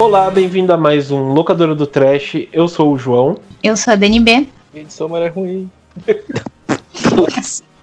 Olá, bem-vindo a mais um Locadora do Trash. Eu sou o João. Eu sou a DNB. Edição Maré Ruim.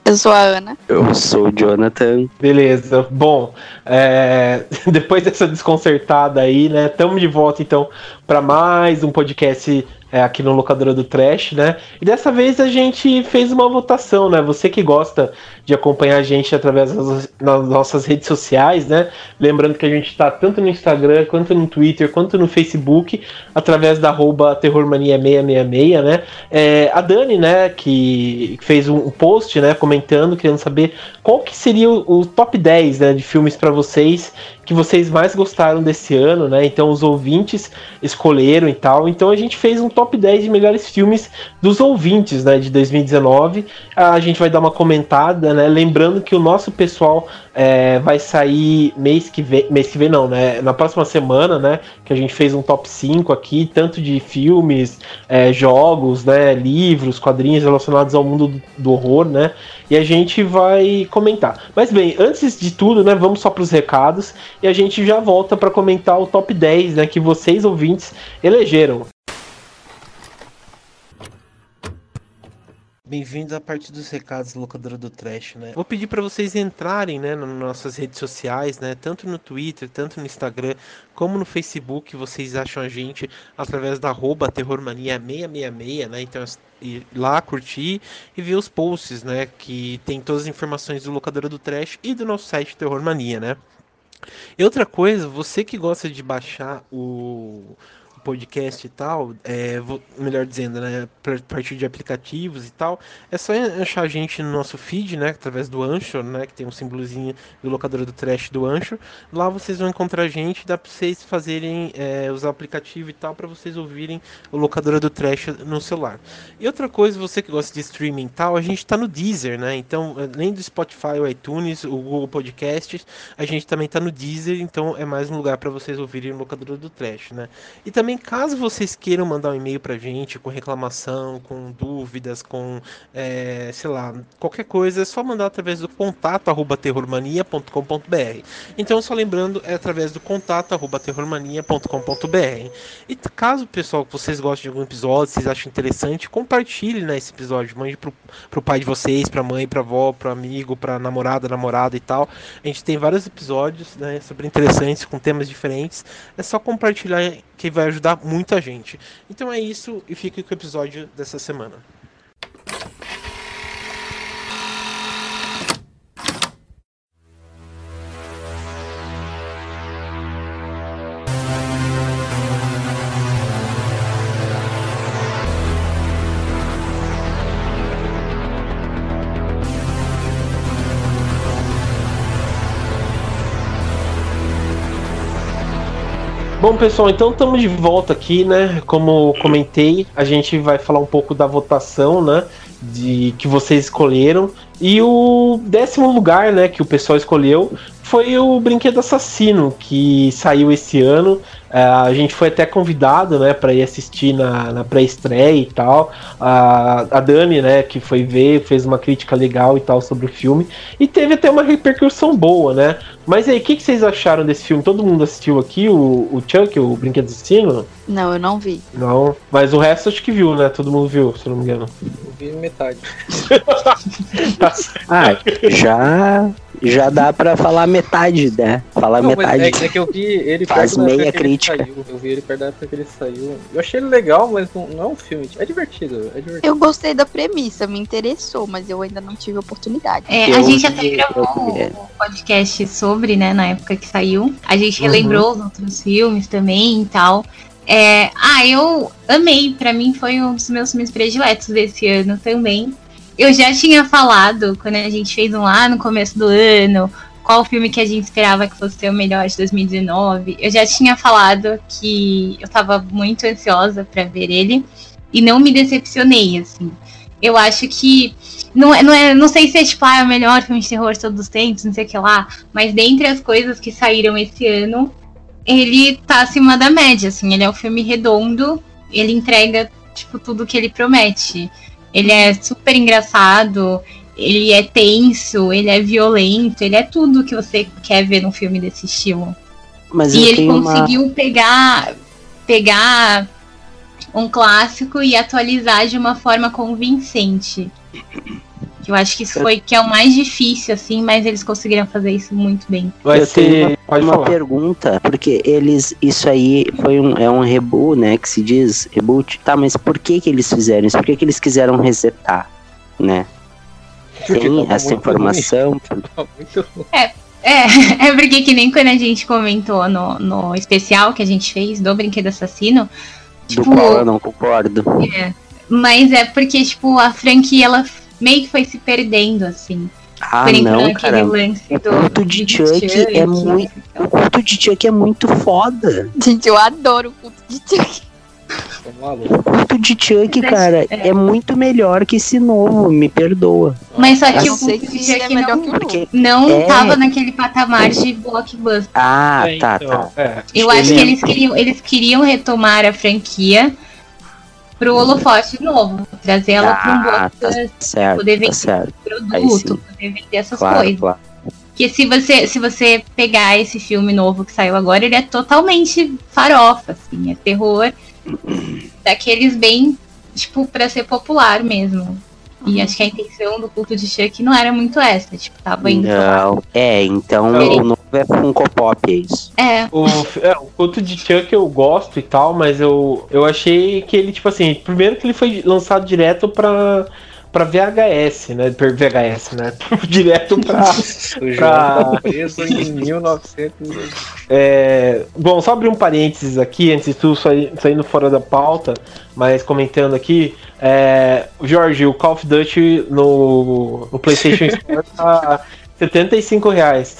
Eu sou a Ana. Eu sou o Jonathan. Beleza. Bom, é, depois dessa desconcertada aí, né? Estamos de volta então para mais um podcast é, aqui no Locadora do Trash, né? E dessa vez a gente fez uma votação, né? Você que gosta de acompanhar a gente através das, das nossas redes sociais, né? Lembrando que a gente está tanto no Instagram, quanto no Twitter, quanto no Facebook, através da arroba terrormania666, né? É, a Dani, né, que fez um post, né, comentando, querendo saber qual que seria o, o top 10 né, de filmes para vocês que vocês mais gostaram desse ano, né? Então os ouvintes escolheram e tal. Então a gente fez um top 10 de melhores filmes dos ouvintes, né, de 2019. A gente vai dar uma comentada, né? Lembrando que o nosso pessoal é, vai sair mês que vem, mês que vem não, né? Na próxima semana, né? Que a gente fez um top 5 aqui, tanto de filmes, é, jogos, né? Livros, quadrinhos relacionados ao mundo do, do horror, né? E a gente vai comentar. Mas bem, antes de tudo, né? Vamos só para os recados e a gente já volta para comentar o top 10, né? Que vocês ouvintes elegeram. Bem-vindos à parte dos recados locadora do Trash, né? Vou pedir para vocês entrarem, né, nas nossas redes sociais, né, tanto no Twitter, tanto no Instagram, como no Facebook, vocês acham a gente através da arroba terrormania666, né? Então, ir lá curtir e ver os posts, né, que tem todas as informações do locadora do Trash e do nosso site Terrormania, né? E outra coisa, você que gosta de baixar o podcast e tal, é, vou, melhor dizendo, né, a partir de aplicativos e tal, é só achar a gente no nosso feed, né, através do Anchor, né, que tem um símbolozinho do locador do trash do Anchor. Lá vocês vão encontrar a gente, dá para vocês fazerem, é, usar o aplicativo e tal, para vocês ouvirem o locador do trash no celular. E outra coisa, você que gosta de streaming e tal, a gente está no Deezer, né, então, além do Spotify, o iTunes, o Google Podcasts, a gente também está no Deezer, então é mais um lugar para vocês ouvirem o locador do trash, né. E também caso vocês queiram mandar um e-mail pra gente com reclamação, com dúvidas, com, é, sei lá, qualquer coisa, é só mandar através do contato arroba terrormania.com.br. Então, só lembrando, é através do contato arroba terrormania.com.br. E caso, pessoal, vocês gostem de algum episódio, vocês acham interessante, compartilhe né, esse episódio, mande pro, pro pai de vocês, pra mãe, pra avó, pro amigo, pra namorada, namorada e tal. A gente tem vários episódios, né, super interessantes, com temas diferentes. É só compartilhar que vai ajudar muita gente. Então é isso e fique com o episódio dessa semana. Bom, pessoal, então estamos de volta aqui, né? Como comentei, a gente vai falar um pouco da votação, né? De que vocês escolheram. E o décimo lugar, né, que o pessoal escolheu foi o Brinquedo Assassino, que saiu esse ano. É, a gente foi até convidado, né, para ir assistir na, na pré-estreia e tal. A, a Dani, né, que foi ver, fez uma crítica legal e tal sobre o filme. E teve até uma repercussão boa, né? Mas aí, o que, que, vocês acharam desse filme? Todo mundo assistiu aqui, o, o Chuck, o Brinquedo Assassino? Não, eu não vi. Não, mas o resto acho que viu, né? Todo mundo viu, se não me engano. Eu vi metade. tá Ah, já já dá pra falar metade, né? Falar Não, mas metade. é, é que eu vi ele Faz perto meia crítica. saiu. Eu vi ele perto da época que ele saiu. Eu achei ele legal, mas não, não é um filme. É divertido, é divertido. Eu gostei da premissa, me interessou, mas eu ainda não tive oportunidade. É, a gente até gravou vi. um podcast sobre, né, na época que saiu. A gente relembrou os outros filmes também e tal. É, ah, eu amei. Pra mim foi um dos meus filmes prediletos desse ano também. Eu já tinha falado, quando a gente fez um lá no começo do ano, qual filme que a gente esperava que fosse o melhor de 2019. Eu já tinha falado que eu tava muito ansiosa pra ver ele e não me decepcionei, assim. Eu acho que não, é, não, é, não sei se é tipo, ah, é o melhor filme de terror de todos os tempos, não sei o que lá, mas dentre as coisas que saíram esse ano, ele tá acima da média, assim, ele é um filme redondo, ele entrega, tipo, tudo que ele promete. Ele é super engraçado, ele é tenso, ele é violento, ele é tudo que você quer ver num filme desse estilo. Mas E ele tenho uma. conseguiu pegar, pegar um clássico e atualizar de uma forma convincente. Eu acho que isso foi que é o mais difícil, assim, mas eles conseguiram fazer isso muito bem. Vai ser. Uma, Pode uma falar. pergunta, porque eles. Isso aí foi um, é um reboot, né? Que se diz reboot. Tá, mas por que que eles fizeram isso? Por que que eles quiseram resetar, né? Porque Tem essa muito informação? ruim. É, é porque que nem quando a gente comentou no, no especial que a gente fez do Brinquedo Assassino. Do Tipo, qual eu não concordo. mas é porque, tipo, a franquia, ela meio que foi se perdendo, assim. Ah, não, cara. lance O do. culto de do Chuck é muito- O culto de Chuck é muito foda. Gente, eu adoro o culto de Chuck. Tá. O culto de Chuck, cara, é. é muito melhor que esse novo, me perdoa. Mas só que Eu o culto de é Chuck melhor não, que o Porque. não É. tava naquele patamar de blockbuster. Ah, É, tá, então, tá. é. Eu acho que Ele- eles queriam, eles queriam retomar a franquia pro holofote novo, trazer ela para um Ah, tá certo, poder tá vender certo. Aí produto, poder vender essas Claro, coisas. claro. Porque se você, se você pegar esse filme novo que saiu agora, ele é totalmente farofa, assim, é terror daqueles bem, tipo, pra ser popular mesmo. E acho que a intenção do culto de Chuck não era muito essa, tipo, tava indo Não. É, então Não. o novo é Funko Pop, é isso. É, O, é, o culto de Chuck eu gosto e tal, mas eu, eu achei que ele, tipo assim, primeiro que ele foi lançado direto pra, pra VHS, né? Per- VHS, né? direto pra. O João tá preso em 1900. É, bom, só abrir um parênteses aqui, antes de tudo sair- saindo fora da pauta, mas comentando aqui. É, Jorge, o Call of Duty no, no PlayStation Store tá 75 reais.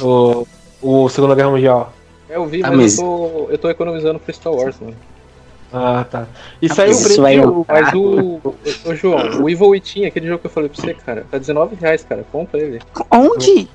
O, o Segunda Guerra Mundial. É, Eu vi, Ah, mas, mas- Eu, tô, eu tô economizando pro Star Wars, mano. Ah, tá. E Ah, saiu o preço. do- Mas o. Ô, João, o Evil Within, aquele jogo que eu falei pra você, cara, tá 19 reais, cara. Compra ele. Onde?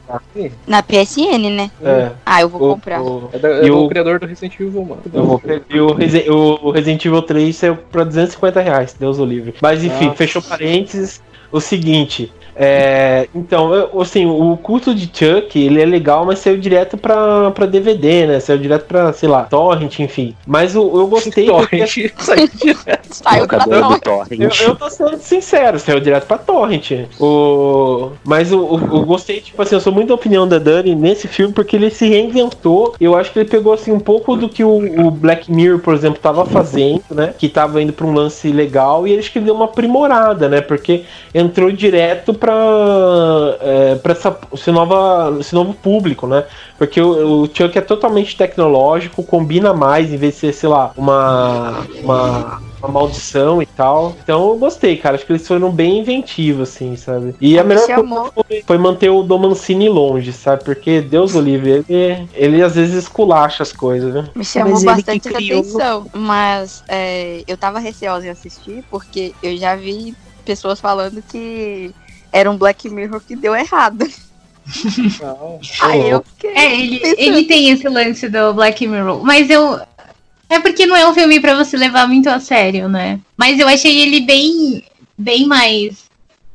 Na PSN, né? É, Ah, eu vou o- comprar. o- É, da, é E do o- criador do Resident Evil, mano. Eu vou pegar. E o, Resi- o Resident Evil 3 saiu pra 250 reais, Deus o livre. Mas enfim, Nossa. fechou parênteses. O seguinte. É, então, eu- assim, o culto de Chuck, ele é legal, mas saiu direto pra, pra DVD, né? Saiu direto pra, sei lá, Torrent, enfim. Mas o- eu gostei porque Torrent saiu direto. Saiu pra nós. eu, Torrent. eu tô sendo sincero, saiu direto pra Torrent. O... Mas o- eu gostei, tipo assim, eu sou muito da opinião da Dani nesse filme porque ele se reinventou. Eu acho que ele pegou assim um pouco do que o, o Black Mirror, por exemplo, tava fazendo, né? Que tava indo pra um lance legal e acho que ele deu uma aprimorada, né? Porque entrou direto pra, é, pra essa, esse, nova, esse novo público, né? Porque o, o Chuck é totalmente tecnológico, combina mais em vez de ser, sei lá, uma, uma, uma maldição e tal. Então eu gostei, cara. Acho que eles foram bem inventivos, assim, sabe? E a Me melhor coisa foi, foi manter o Domancini longe, sabe? Porque Deus o livre, ele, ele às vezes esculacha as coisas, né? Me chamou Mas bastante atenção. Mas é, eu tava receosa em assistir, porque eu já vi pessoas falando que era um Black Mirror que deu errado. Não. Aí eu fiquei. é ele, pensando. ele tem esse lance do Black Mirror, mas eu. É porque não é um filme pra você levar muito a sério, né? Mas eu achei ele bem, bem mais.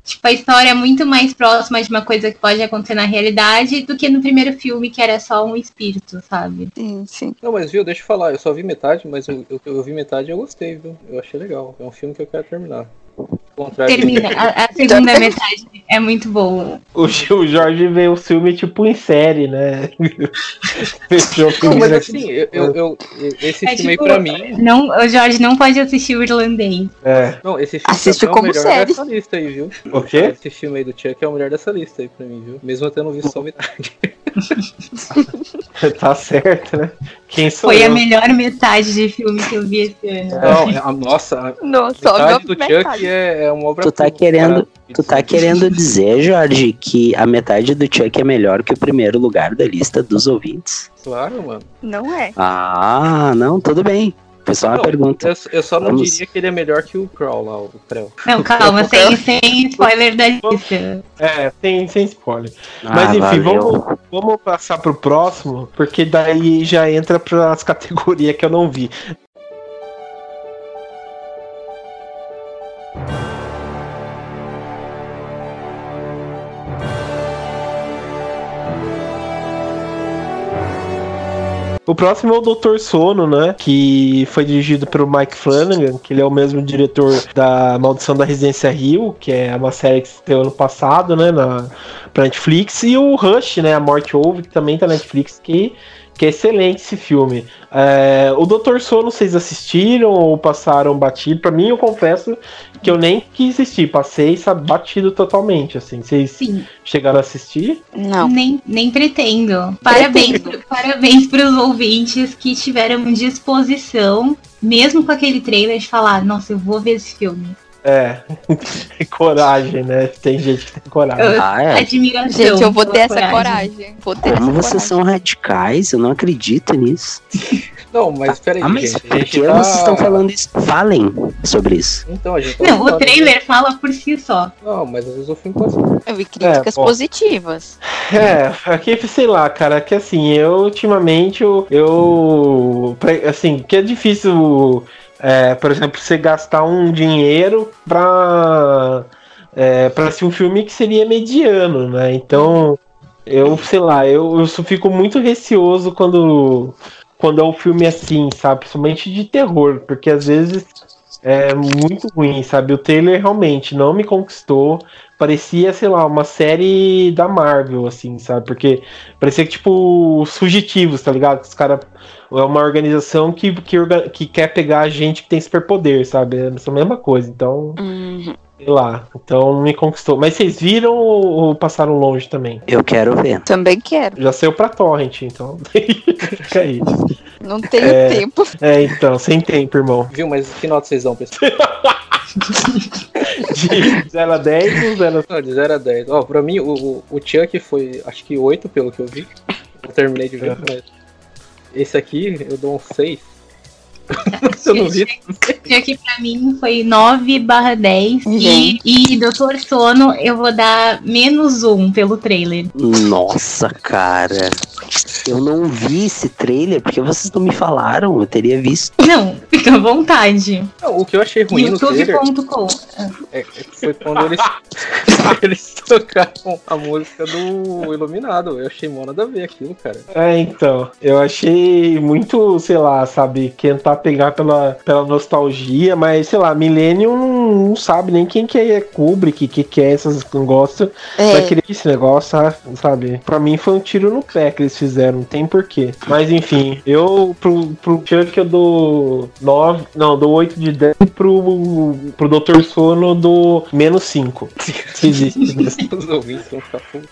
Tipo, a história é muito mais próxima de uma coisa que pode acontecer na realidade do que no primeiro filme, que era só um espírito, sabe? Sim, sim. Não, mas viu, deixa eu falar, eu só vi metade, mas eu, eu, eu vi metade e eu gostei, viu? Eu achei legal. É um filme que eu quero terminar. Termina. A, a segunda metade é muito boa. O, o Jorge vê o filme tipo em série, né? Fechou o Não, mas assim, eu, eu, eu- esse É filme tipo- aí pra mim. Não, o Jorge não pode assistir o irlandês. É. Não, esse filme Assiste é o como melhor série. dessa lista aí, viu? O quê? Esse filme aí do Chuck é o melhor dessa lista aí pra mim, viu? Mesmo eu tendo visto só metade. Tá certo, né? Quem sou Foi eu? a melhor metade de filme que eu vi esse ano. Não, é a nossa, a Nossa, só metade do a Chuck metade. é, é uma obra Tu tá querendo- Tu tá querendo dizer, Jorge, que a metade do Chuck é melhor que o primeiro lugar da lista dos ouvintes? Claro, mano. Não é. Ah, não, tudo bem. Foi só uma Não, pergunta. Eu, eu só não Vamos. diria que ele é melhor que o Crow lá, o Creu. Não, calma, sem, sem spoiler da lista. É, sem, sem spoiler. Ah, Mas enfim, valeu. vamos, vamos passar pro próximo, porque daí já entra pras categorias que eu não vi. O próximo é o Doutor Sono, né? Que foi dirigido pelo Mike Flanagan, que ele é o mesmo diretor da Maldição da Residência Rio, que é uma série que estreou ano passado, né? Na pra Netflix. E o Rush, né? A Morte Ouve, que também tá na Netflix, que que é excelente esse filme. É, o Doutor Sono vocês assistiram ou passaram batido? Para mim, eu confesso que eu nem quis assistir, passei sabe, batido totalmente, assim. Vocês Sim. chegaram a assistir? Não. Nem, nem pretendo. Parabéns, pretendo. parabéns para os ouvintes que tiveram disposição, mesmo com aquele trailer, de falar, nossa, eu vou ver esse filme. É, coragem, né? Tem gente que tem coragem. Ah, é. Admiração. Gente, eu vou ter essa coragem. Vou ter Como vocês coragem. são radicais, eu não acredito nisso. Não, mas peraí, ah, mas gente. Por que tá... vocês estão falando isso? Falem sobre isso. Então, a gente tá Não, o trailer fala por si só. Não, mas às vezes o filme pode ser. Eu vi críticas é, positivas. É, aqui, sei lá, cara, que assim, eu ultimamente, eu, eu assim, que é difícil é, por exemplo, você gastar um dinheiro para é, para ser um filme que seria mediano, né? Então, eu sei lá, eu, eu fico muito receoso quando quando é um filme assim, sabe? Principalmente de terror, porque às vezes é muito ruim, sabe? O trailer realmente não me conquistou. Parecia, sei lá, uma série da Marvel, assim, sabe? Porque parecia que, tipo, os fugitivos, tá ligado? Os caras é uma organização que, que, que quer pegar a gente que tem superpoder, sabe? É a mesma coisa. Então, uhum. sei lá. Então me conquistou. Mas vocês viram ou, passaram longe também? Eu quero ver. Também quero. Já saiu pra torrent, então. Fica aí. Não tenho é, tempo. É, então, sem tempo, irmão. Viu, mas que nota vocês dão, pessoal? de 0 a 10 ou 0 a... Não, de 0 a 10. Ó, pra mim, o, o, o Chuck foi, acho que 8, pelo que eu vi. Eu terminei de ver, mas esse aqui eu dou um 6. eu não vi. Aqui pra mim foi 9 barra 10. Uhum. E, e Doutor Sono eu vou dar menos 1 pelo trailer. Nossa, cara. Eu não vi esse trailer porque vocês não me falaram. Eu teria visto. Não, fica à vontade. Não, o que eu achei ruim YouTube. no trailer... YouTube.com é, é, foi quando eles, eles tocaram a música do Iluminado. Eu achei mó nada a ver aquilo, cara. É, então. Eu achei muito, sei lá, sabe, tentar pegar pela, pela nostalgia, mas sei lá, Millennium não, não sabe nem quem que é Kubrick, que que é essas negócios. É. Vai querer esse negócio, sabe? Pra mim foi um tiro no pé que eles fizeram, não tem porquê. Mas enfim, eu pro, pro Chuck eu dou 9, não, dou 8 de 10 pro, pro Dr. Sono do menos 5. Se existe.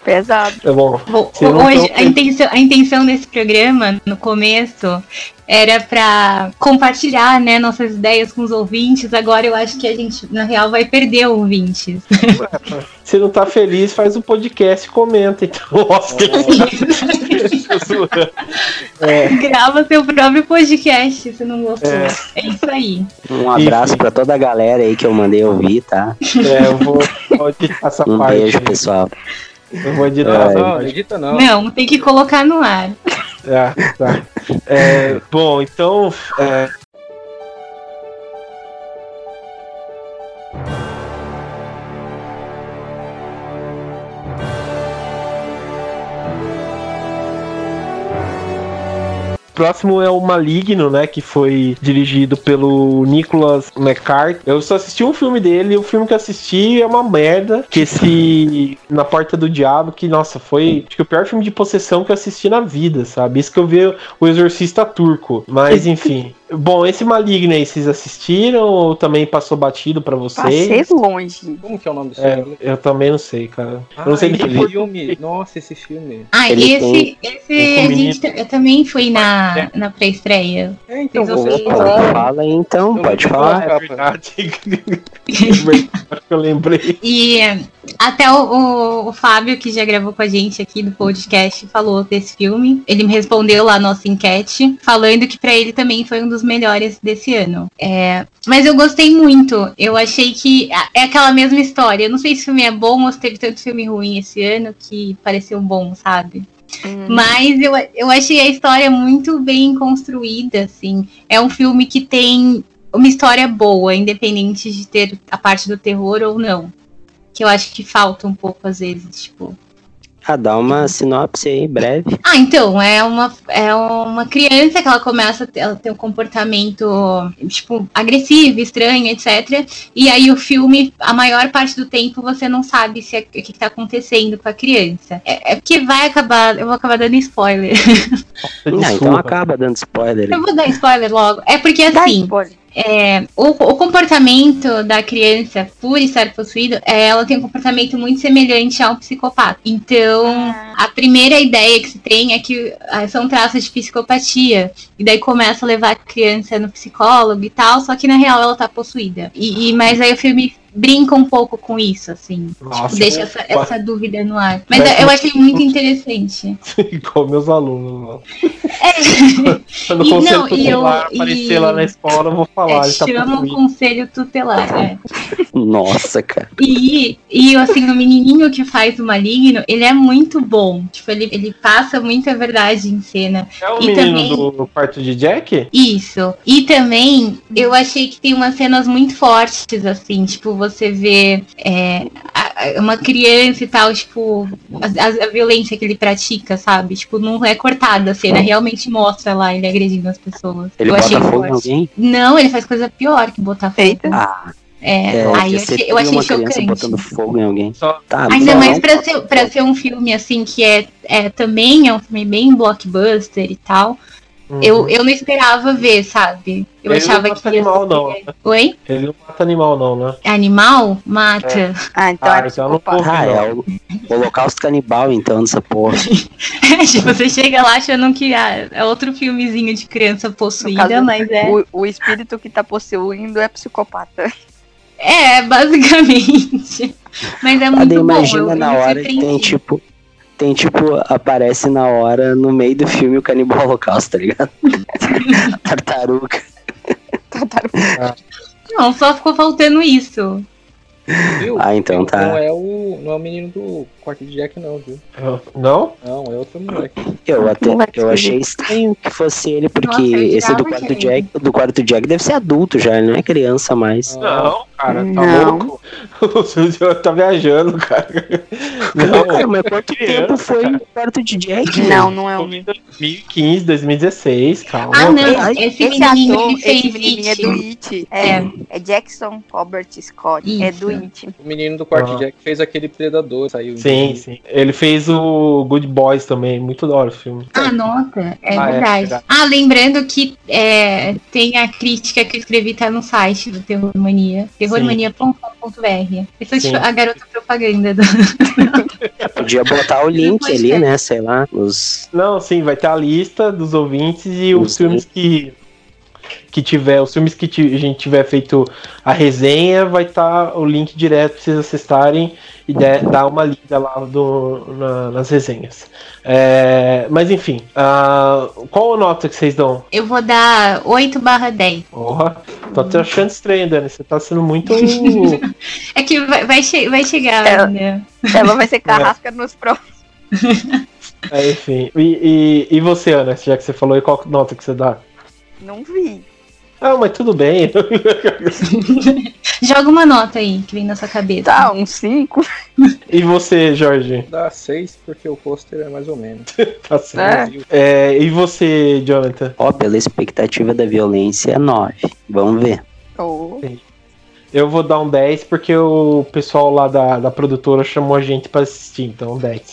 Pesado. É bom. bom hoje, a, intenção, a intenção desse programa, no começo, era para compartilhar, né, nossas ideias com os ouvintes. Agora eu acho que a gente, na real, vai perder ouvintes. Se não tá feliz, faz um podcast e comenta, então. é. Grava seu próprio podcast, se não gostou. É, é isso aí. Um abraço para toda a galera aí que eu mandei ouvir, tá? É, eu vou, vou essa um parte. Um beijo, pessoal. Eu vou editar. É, não, não edita não. Não, tem que colocar no ar. É, tá. É, bom, então. É, próximo é o Maligno, né? Que foi dirigido pelo Nicholas McCart. Eu só assisti um filme dele e o filme que eu assisti é uma merda. Que esse Na Porta do Diabo, que, nossa, foi acho que o pior filme de possessão que eu assisti na vida, sabe? Isso que eu vi o Exorcista Turco. Mas, enfim. Bom, esse Maligno aí, vocês assistiram ou também passou batido pra vocês? Passei longe. Como que é o nome desse é, filme? Eu também não sei, cara. Ah, eu não sei esse filme. Nossa, esse filme. Ah, Ele esse, tem... esse a gente, eu também fui na, é. na pré-estreia. É, então, você fala então, pode falar. É verdade. eu lembrei. E até o, o, o, Fábio, que já gravou com a gente aqui do podcast, falou desse filme. Ele me respondeu lá na nossa enquete, falando que para ele também foi um dos melhores desse ano. É, mas eu gostei muito. Eu achei que é aquela mesma história. Eu não sei se o filme é bom ou se teve tanto filme ruim esse ano que pareceu bom, sabe? Hum. Mas eu, eu achei a história muito bem construída, assim. É um filme que tem uma história boa, independente de ter a parte do terror ou não que eu acho que falta um pouco às vezes, tipo. Ah, dá uma sinopse aí, breve. Ah, então, é uma, é uma criança que ela começa a ter um comportamento, tipo, agressivo, estranho, etc. E aí o filme, a maior parte do tempo, você não sabe se é, o que está acontecendo com a criança. É, é porque vai acabar, eu vou acabar dando spoiler. Não, então acaba dando spoiler. Eu vou dar spoiler logo. É porque assim. É, o, o, comportamento da criança, por estar possuído, é, ela tem um comportamento muito semelhante a um psicopata. Então, ah. a primeira ideia que se tem é que ah, são traços de psicopatia. E daí começa a levar a criança no psicólogo e tal, só que na real ela tá possuída. E, e mas aí o filme brinca um pouco com isso, assim. Nossa, tipo, deixa essa, essa, dúvida no ar. Mas Parece eu achei muito interessante. Igual meus alunos. É. Quando o conselho não, tutelar eu, aparecer e... lá na escola, eu vou falar. É, tá chama o conselho tutelar, é. Nossa, cara. E, e assim, o menininho que faz o maligno, ele é muito bom. Tipo, ele, ele passa muita verdade em cena. É o e menino também... do quarto de Jack? Isso. E também, eu achei que tem umas cenas muito fortes, assim, tipo, você vê é, uma criança e tal, tipo, a, a, violência que ele pratica, sabe? Tipo, não é cortada a cena, realmente mostra lá ele agredindo as pessoas. Ele eu bota fogo em alguém? Não, ele faz coisa pior que botar fogo. Ah. É, é, aí eu achei, eu achei chocante. botando fogo em alguém. Tá, Ainda mais pra ser, pra ser um filme assim que é, é também é um filme bem blockbuster e tal. Uhum. Eu, eu não esperava ver, sabe? Eu ele achava não mata que. animal, não. Né? Oi? Ele não mata animal, não, né? Animal? Mata. É. Ah, então, ah, é então não ah, é o Holocausto Canibal, então, dessa porra. é, você chega lá achando que ah, é outro filmezinho de criança possuída, caso, mas é. O, o espírito que tá possuindo é psicopata. É, basicamente. Mas é muito imagina bom. Imagina na hora que tem, tipo, tem tipo, aparece na hora, no meio do filme, o canibal holocausto, tá ligado? Tartaruga. Tartaruga. Não, só ficou faltando isso. Viu? Ah, então tá. Não é o, não é o menino do quarto de Jack, não, viu? Não? Não, é outro moleque. Eu até eu achei estranho que fosse ele, porque Nossa, esse do quarto Jack, do quarto Jack deve ser adulto já, ele não é criança mais. Não, cara, tá não. louco. O senhor tá viajando, cara. Não, cara, mas quanto tempo foi o quarto de Jack? Não, não é o. 2015, 2016, calma. Ah, não, esse, esse ator, esse menininho é do It. É, é, é Jackson Robert Scott. Isso. É do It. O menino do quarto ah. Jack fez aquele Predador, saiu. Sim, sim. Ele fez o Good Boys também, muito da hora o filme. Ah, nota, é, ah, é verdade. é verdade. Ah, lembrando que é, tem a crítica que eu escrevi tá no site do Terror Mania, terrormania.com.br. Essa é a garota propaganda do... Podia botar o link ali, né? Sei lá. Os... Não, sim, vai ter a lista dos ouvintes e os, os filmes que que tiver, os filmes que a gente tiver feito a resenha, vai estar tá o link direto para vocês acessarem e dar uma lida lá do, na, nas resenhas. É, mas enfim, uh, qual a nota que vocês dão? Eu vou dar 8 barra 10. Porra, tô até achando estranho, Dani. Você tá sendo muito. é que vai, vai, che vai chegar, ela, né? Ela vai ser carrasca é. nos próximos. É, enfim. E, e, e, você, Ana? Já que você falou, qual nota que você dá? Não vi. Ah, mas tudo bem. Joga uma nota aí que vem na sua cabeça. Tá, um 5. E você, Jorge? Dá 6 porque o pôster é mais ou menos. tá certo. É. É, e você, Jonathan? Ó, pela expectativa da violência é 9. Vamos ver. Oh. Eu vou dar um 10 porque o pessoal lá da, da produtora chamou a gente pra assistir, então 10.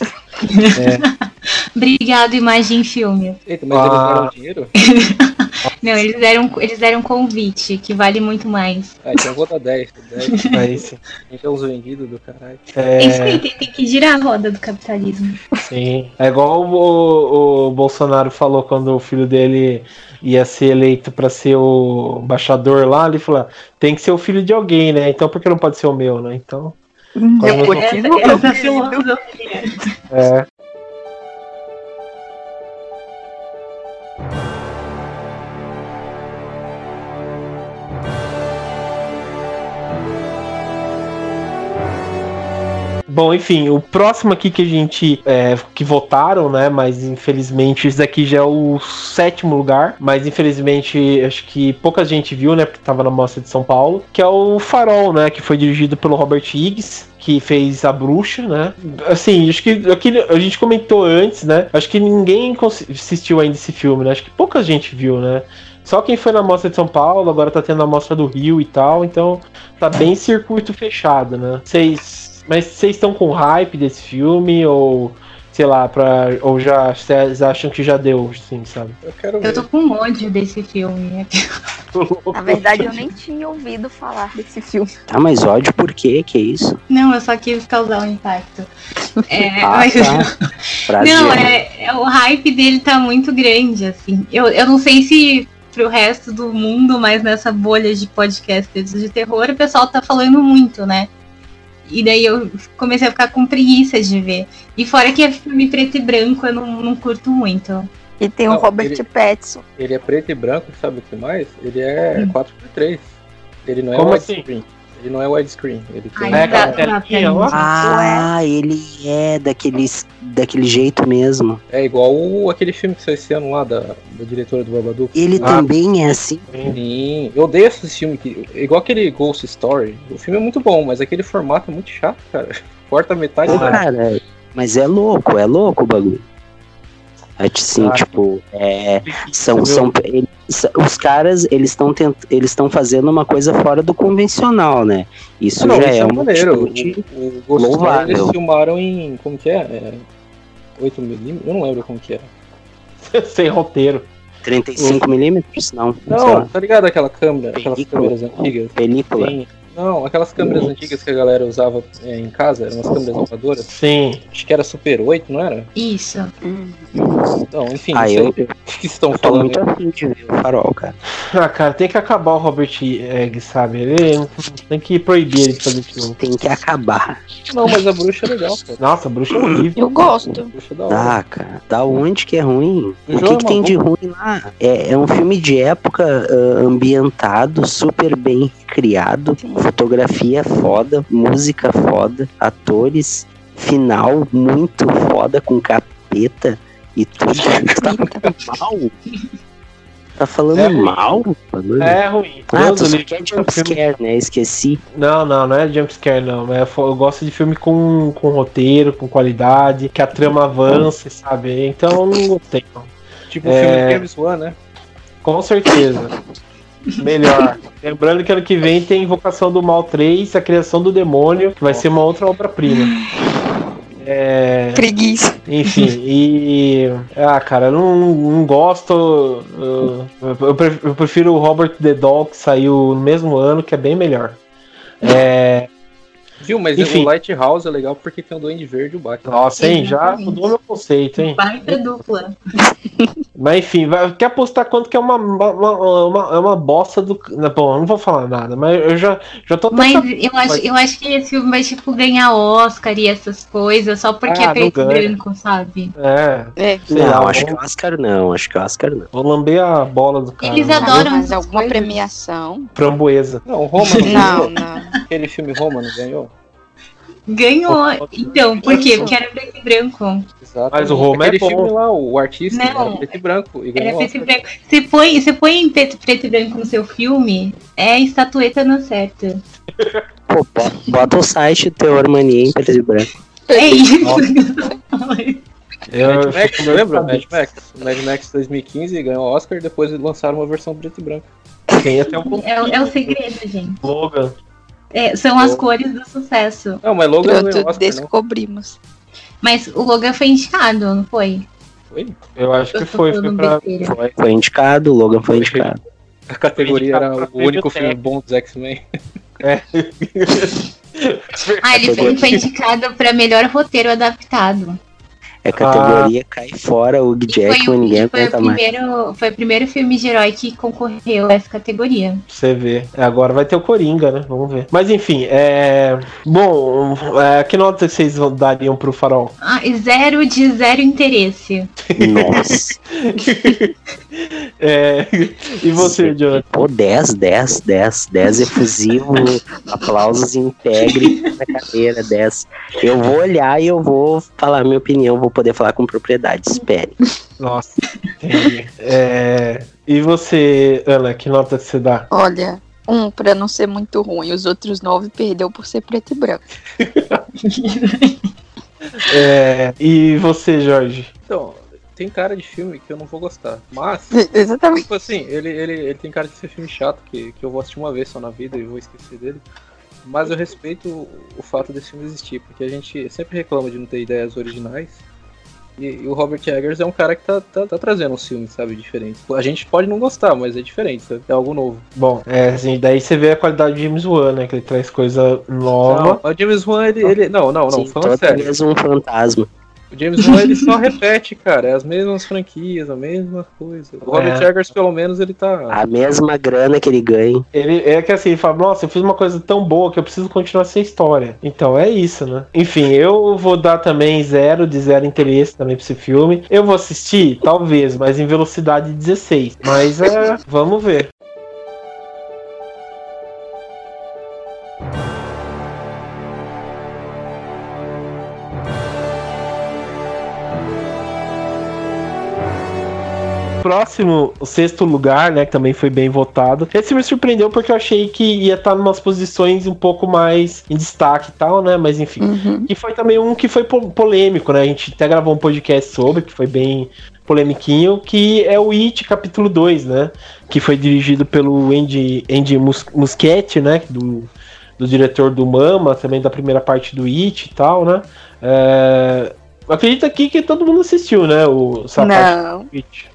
é. Obrigado, Imagem Filme. Eita, mas ah. eles deram dinheiro? Não, eles deram, eles deram um convite, que vale muito mais. Ah, então eu vou dar 10. 10. É isso. Então os vendidos do caralho. É... é isso aí, tem, tem, que girar a roda do capitalismo. Sim. É igual o, o Bolsonaro falou quando o filho dele ia ser eleito para ser o embaixador lá, ele falou: tem que ser o filho de alguém, né? Então por que não pode ser o meu, né? Então. Essa é filosofia. É. bom, enfim, o próximo aqui que a gente é, que votaram, né? Mas infelizmente esse daqui já é o sétimo lugar. Mas infelizmente acho que pouca gente viu, né? Porque tava na mostra de São Paulo. Que é o Farol, né? Que foi dirigido pelo Robert Higgs que fez a bruxa, né? Assim, acho que aqui a gente comentou antes, né? Acho que ninguém assistiu ainda esse filme, né? Acho que pouca gente viu, né? Só quem foi na mostra de São Paulo, agora tá tendo a mostra do Rio e tal, então tá bem circuito fechado, né? Vocês. Mas vocês estão com hype desse filme ou sei lá, pra, ou já vocês acham que já deu, sim, sabe? Eu, quero ver. eu tô com ódio desse filme. Na verdade, eu nem tinha ouvido falar desse filme. Tá, mas ódio por quê? Que é isso? Não, eu só quis causar um impacto. É, ah, mas... tá. não, é, é, o hype dele tá muito grande, assim. Eu, eu não sei se pro resto do mundo, mas nessa bolha de podcasters de terror, o pessoal tá falando muito, né? E daí eu comecei a ficar com preguiça de ver. E fora que é filme preto e branco, eu não, não curto muito. E tem o Robert ele, Pattinson. Ele é preto e branco, sabe o que mais? Ele é hum. 4x3. Ele não é Como assim? Screen. Ele não é widescreen. Ele tem Ai, é Ah, ele é daquele, daquele jeito mesmo. É igual o, aquele filme que saiu esse ano lá da, da diretora do Babadook. Ele ah, também é assim. Sim, eu odeio esse filme. Que, igual aquele Ghost Story. O filme é muito bom, mas aquele formato é muito chato, cara. Corta metade. Pô, cara, mas é louco, é louco o bagulho. Assim, ah, tipo, é, são, são, eles, os caras, eles estão eles estão fazendo uma coisa fora do convencional, né? Isso não, já isso é, é um maneiro. O, o louvável. Eles filmaram em, como que é? é 8mm? Eu não lembro como que é. Sem roteiro. 35mm? Não. Não, tá ligado aquela câmera, aquelas câmeras antigas? Película. Tem, não, aquelas câmeras antigas que a galera usava é, em casa, eram umas câmeras gravadoras. Sim. Acho que era Super 8, não era? Isso. Então, enfim, ah, eu, que estão eu falando. muito afim de ver o farol, cara. Ah, cara, tem que acabar o Robert Egg, sabe? Ele tem que proibir ele de fazer filme. Tem que acabar. Não, mas a bruxa é legal, cara. Nossa, a bruxa é horrível. Eu gosto. É ah, cara, da onde que é ruim? O, o que, que tem de ruim lá? É, é um filme de época uh, ambientado, super bem criado. Sim fotografia foda, música foda, atores, final muito foda com capeta e tudo. Tu tá mal? Tá falando é mal? É ruim. Ah, tu só quer jumpscare, né? Esqueci. Não, não, não é jumpscare, não. É, eu gosto de filme com, com roteiro, com qualidade, que a trama avance, sabe? Então eu não gostei, não. Tipo o é... filme de James Wan, né? Com certeza. Melhor. Lembrando que ano que vem tem Invocação do Mal 3, a criação do demônio, que vai ser uma outra obra-prima. É... Preguiça. Enfim, e. Ah, cara, eu não, não gosto. Eu, eu, prefiro o Robert The Doll, que saiu no mesmo ano, que é bem melhor. É. Viu, mas Enfim. o Lighthouse é legal porque tem o Duende Verde e o Batman. Nossa, hein? Já mudou meu conceito, hein? Baita dupla. Mas enfim, vai, quer apostar quanto que é uma, uma, uma, é uma bosta do. Bom, eu não vou falar nada, mas eu já, já tô Mas eu acho, eu acho que esse filme vai tipo ganhar Oscar e essas coisas, só porque ah, é preto e branco, sabe? É. é. Não, lá, acho que que Oscar não, acho que Oscar não. Vou lamber a bola do cara. Eles adoram mas alguma coisas. premiação. Framboesa. Não, Roma não. não, não. Aquele filme Roma não ganhou? Ganhou. Então, por quê? Porque era preto e branco. Mas o Roma Aquele é bom. filme lá, o artista não, era preto e branco. E era preto e branco. Você põe, você põe preto, preto e branco no seu filme, é estatueta não certa. Pô, bota o site Teor Mania em preto e branco. É isso. Eu, Mad Max, lembra? Mad Max. Mad Max 2015 ganhou Oscar, depois lançaram uma versão preto e branco. Tem até um é, é o segredo, gente. Logan. É, são as cores do sucesso. Não, mas Logan Pronto, é Oscar, descobrimos. Não. Mas o Logan foi indicado, não foi? Foi? Eu acho que foi. Foi, pra... foi, foi indicado, o Logan foi indicado. A categoria era o único filme bom dos X-Men. É. ah, ele foi, foi indicado para melhor roteiro adaptado. É categoria ah. cai fora o Jackman, ninguém aguenta mais. Foi o primeiro filme de herói que concorreu a essa categoria. Você vê. Agora vai ter o Coringa, né? Vamos ver. Mas enfim, é. Bom, é... que nota vocês dariam pro farol? Ah, zero de zero interesse. Nossa. é... E você, Jonathan? Pô, 10, 10, 10, 10 efusivo, aplausos integre na cadeira, 10. Eu vou olhar e eu vou falar minha opinião, vou poder falar com propriedade, espere. Nossa, entendi. É... E você, Ana, que nota você dá? Olha, um para não ser muito ruim, os outros nove perdeu por ser preto e branco. é... E você, Jorge? Então, tem cara de filme que eu não vou gostar. Mas, Exatamente. tipo assim, ele, ele, ele tem cara de ser filme chato, que, que eu vou assistir uma vez só na vida e vou esquecer dele. Mas eu respeito o fato desse filme existir, porque a gente sempre reclama de não ter ideias originais. E, e, o Robert Eggers é um cara que tá, tá, tá, trazendo um filme, sabe, diferente. A gente pode não gostar, mas é diferente, sabe? É algo novo. Bom, é assim, daí você vê a qualidade de James Wan, né? Que ele traz coisa nova. Não, o James Wan, ele. ele não, não, não, Sim, falando sério. mesmo um fantasma. O James Wan ele só repete, cara. É as mesmas franquias, a mesma coisa. O Robert é. Eggers, pelo menos, ele tá. A mesma grana que ele ganha. Ele é que assim, ele fala, nossa, eu fiz uma coisa tão boa que eu preciso continuar essa história. Então é isso, né? Enfim, eu vou dar também zero de zero interesse também pra esse filme. Eu vou assistir, talvez, mas em velocidade 16. Mas é, vamos ver. Próximo, o sexto lugar, né, que também foi bem votado. Esse me surpreendeu porque eu achei que ia estar em umas posições um pouco mais em destaque e tal, né, mas enfim. Uhum. E foi também um que foi polêmico, né, a gente até gravou um podcast sobre, que foi bem polemiquinho, que é o It capítulo 2, né, que foi dirigido pelo Andy, Andy Mus Muschietti, né, do, do diretor do Mama, também da primeira parte do It e tal, né. É, acredito aqui que todo mundo assistiu, né, o essa Não. It.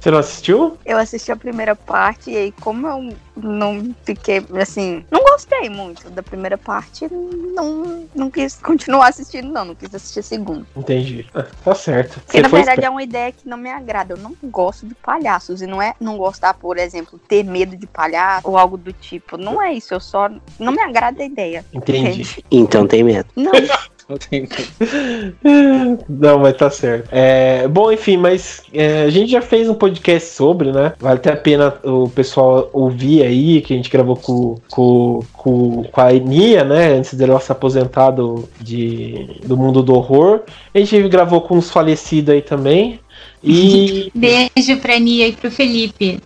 Você não assistiu? Eu assisti a primeira parte e aí, como eu não fiquei, assim, não gostei muito da primeira parte, não, não quis continuar assistindo, não, não quis assistir a segunda. Entendi. Ah, tá certo. Porque, Você na verdade, é uma ideia que não me agrada. Eu não gosto de palhaços. E não é não gostar, por exemplo, ter medo de palhaço ou algo do tipo. Não é isso. Eu só. Não me agrada a ideia. Entendi. Entende? Então tem medo. Não. Não, mas tá certo. É, bom, enfim, mas é, a gente já fez um podcast sobre, né? Vale até a pena o pessoal ouvir aí, que a gente gravou com, com, com, com a Nia, né? Antes dela se aposentar do, de, do mundo do horror. A gente gravou com os falecidos aí também. E. Beijo pra Nia e pro Felipe.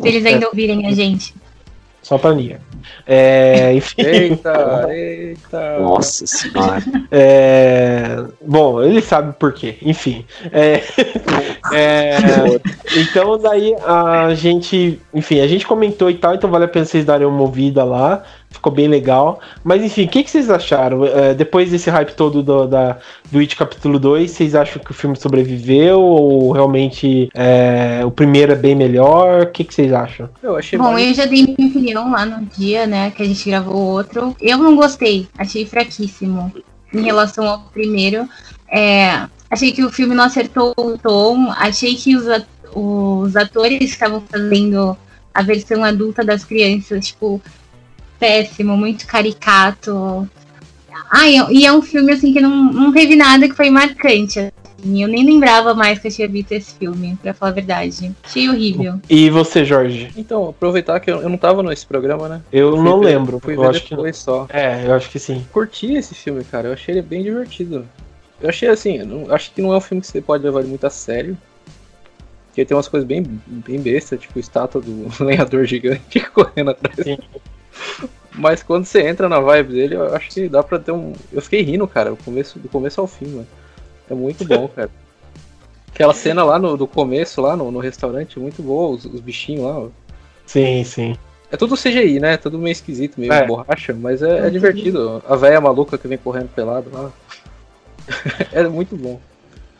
Se eles ainda ouvirem a gente. Só pra Nia. É, enfim. Eita, eita. Nossa senhora. É, bom, ele sabe por quê. Enfim. É, é, então, daí a gente. Enfim, a gente comentou e tal, então vale a pena vocês darem uma ouvida lá ficou bem legal. Mas enfim, o que, que vocês acharam? É, depois desse hype todo do, da, do It capítulo 2, vocês acham que o filme sobreviveu? Ou realmente é, o primeiro é bem melhor? O que, que vocês acham? Eu achei Bom, eu já dei minha opinião lá no dia, né, que a gente gravou o outro. Eu não gostei, achei fraquíssimo em relação ao primeiro. É, achei que o filme não acertou o tom, achei que os, os atores estavam fazendo a versão adulta das crianças, tipo, péssimo, muito caricato. Ah, e é um filme assim que não, não teve nada que foi marcante. Assim. Eu nem lembrava mais que eu tinha visto esse filme, pra falar a verdade. Achei horrível. E você, Jorge? Então, aproveitar que eu, eu não tava nesse programa, né? Eu fui não ver, lembro. Fui eu ver acho depois que... só. É, eu acho que sim. Curti esse filme, cara. Eu achei ele bem divertido. Eu achei assim, não, acho que não é um filme que você pode levar muito a sério. Porque tem umas coisas bem, bem bestas, tipo estátua do lenhador gigante correndo atrás. Sim. Mas quando você entra na vibe dele, eu acho que dá pra ter um. Eu fiquei rindo, cara, do começo, do começo ao fim, mano. É muito bom, cara. Aquela cena lá no, do começo, lá no, no restaurante, muito boa, os, os bichinhos lá. Ó. Sim, sim. É tudo CGI, né? Tudo meio esquisito, meio é. borracha, mas é, é divertido. A velha maluca que vem correndo pelado lá. é muito bom.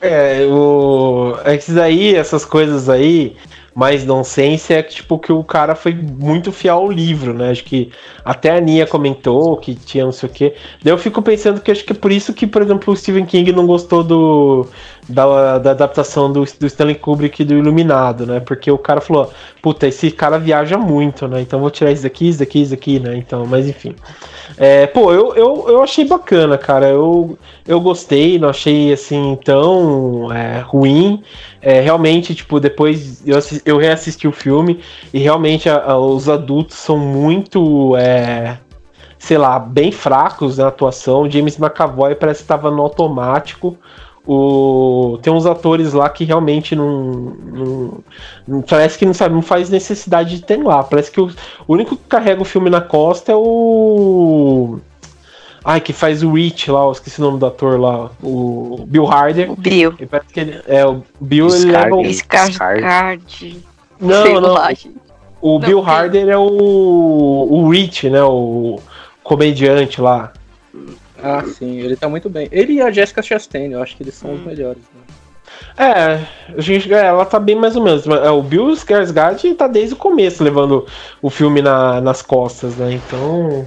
É, o. Esses aí, essas coisas aí, mais nonsense é tipo que o cara foi muito fiel ao livro, né? Acho que até a Nia comentou que tinha não sei o quê. Daí eu fico pensando que acho que é por isso que, por exemplo, o Stephen King não gostou do, da, da adaptação do, do Stanley Kubrick do Iluminado, né? Porque o cara falou, puta, esse cara viaja muito, né? Então vou tirar isso daqui, isso daqui, isso daqui, né? Então, mas enfim. É, pô, eu, eu, eu achei bacana, cara. Eu, eu gostei, não achei assim tão é, ruim. É, realmente, tipo, depois eu, assisti, eu reassisti o filme e realmente a, a, os adultos são muito. É, sei lá, bem fracos na atuação. James McAvoy parece que estava no automático. O, tem uns atores lá que realmente não, não, parece que não sabe, não faz necessidade de ter lá. Parece que o, o, único que carrega o filme na costa é o ai que faz o Rich lá, eu esqueci o nome do ator lá, o Bill Harder. O Bill. parece que ele, é o Bill ele leva o Scarcard. Não, não. Lá, o Bill Harder é o o Rich, né, o comediante lá. Ah, sim, ele tá muito bem. Ele e a Jessica Chastain, eu acho que eles são hum. os melhores. Né? É, a gente, é, ela tá bem mais ou menos. É, o Bill Skarsgård tá desde o começo levando o filme na, nas costas, né? Então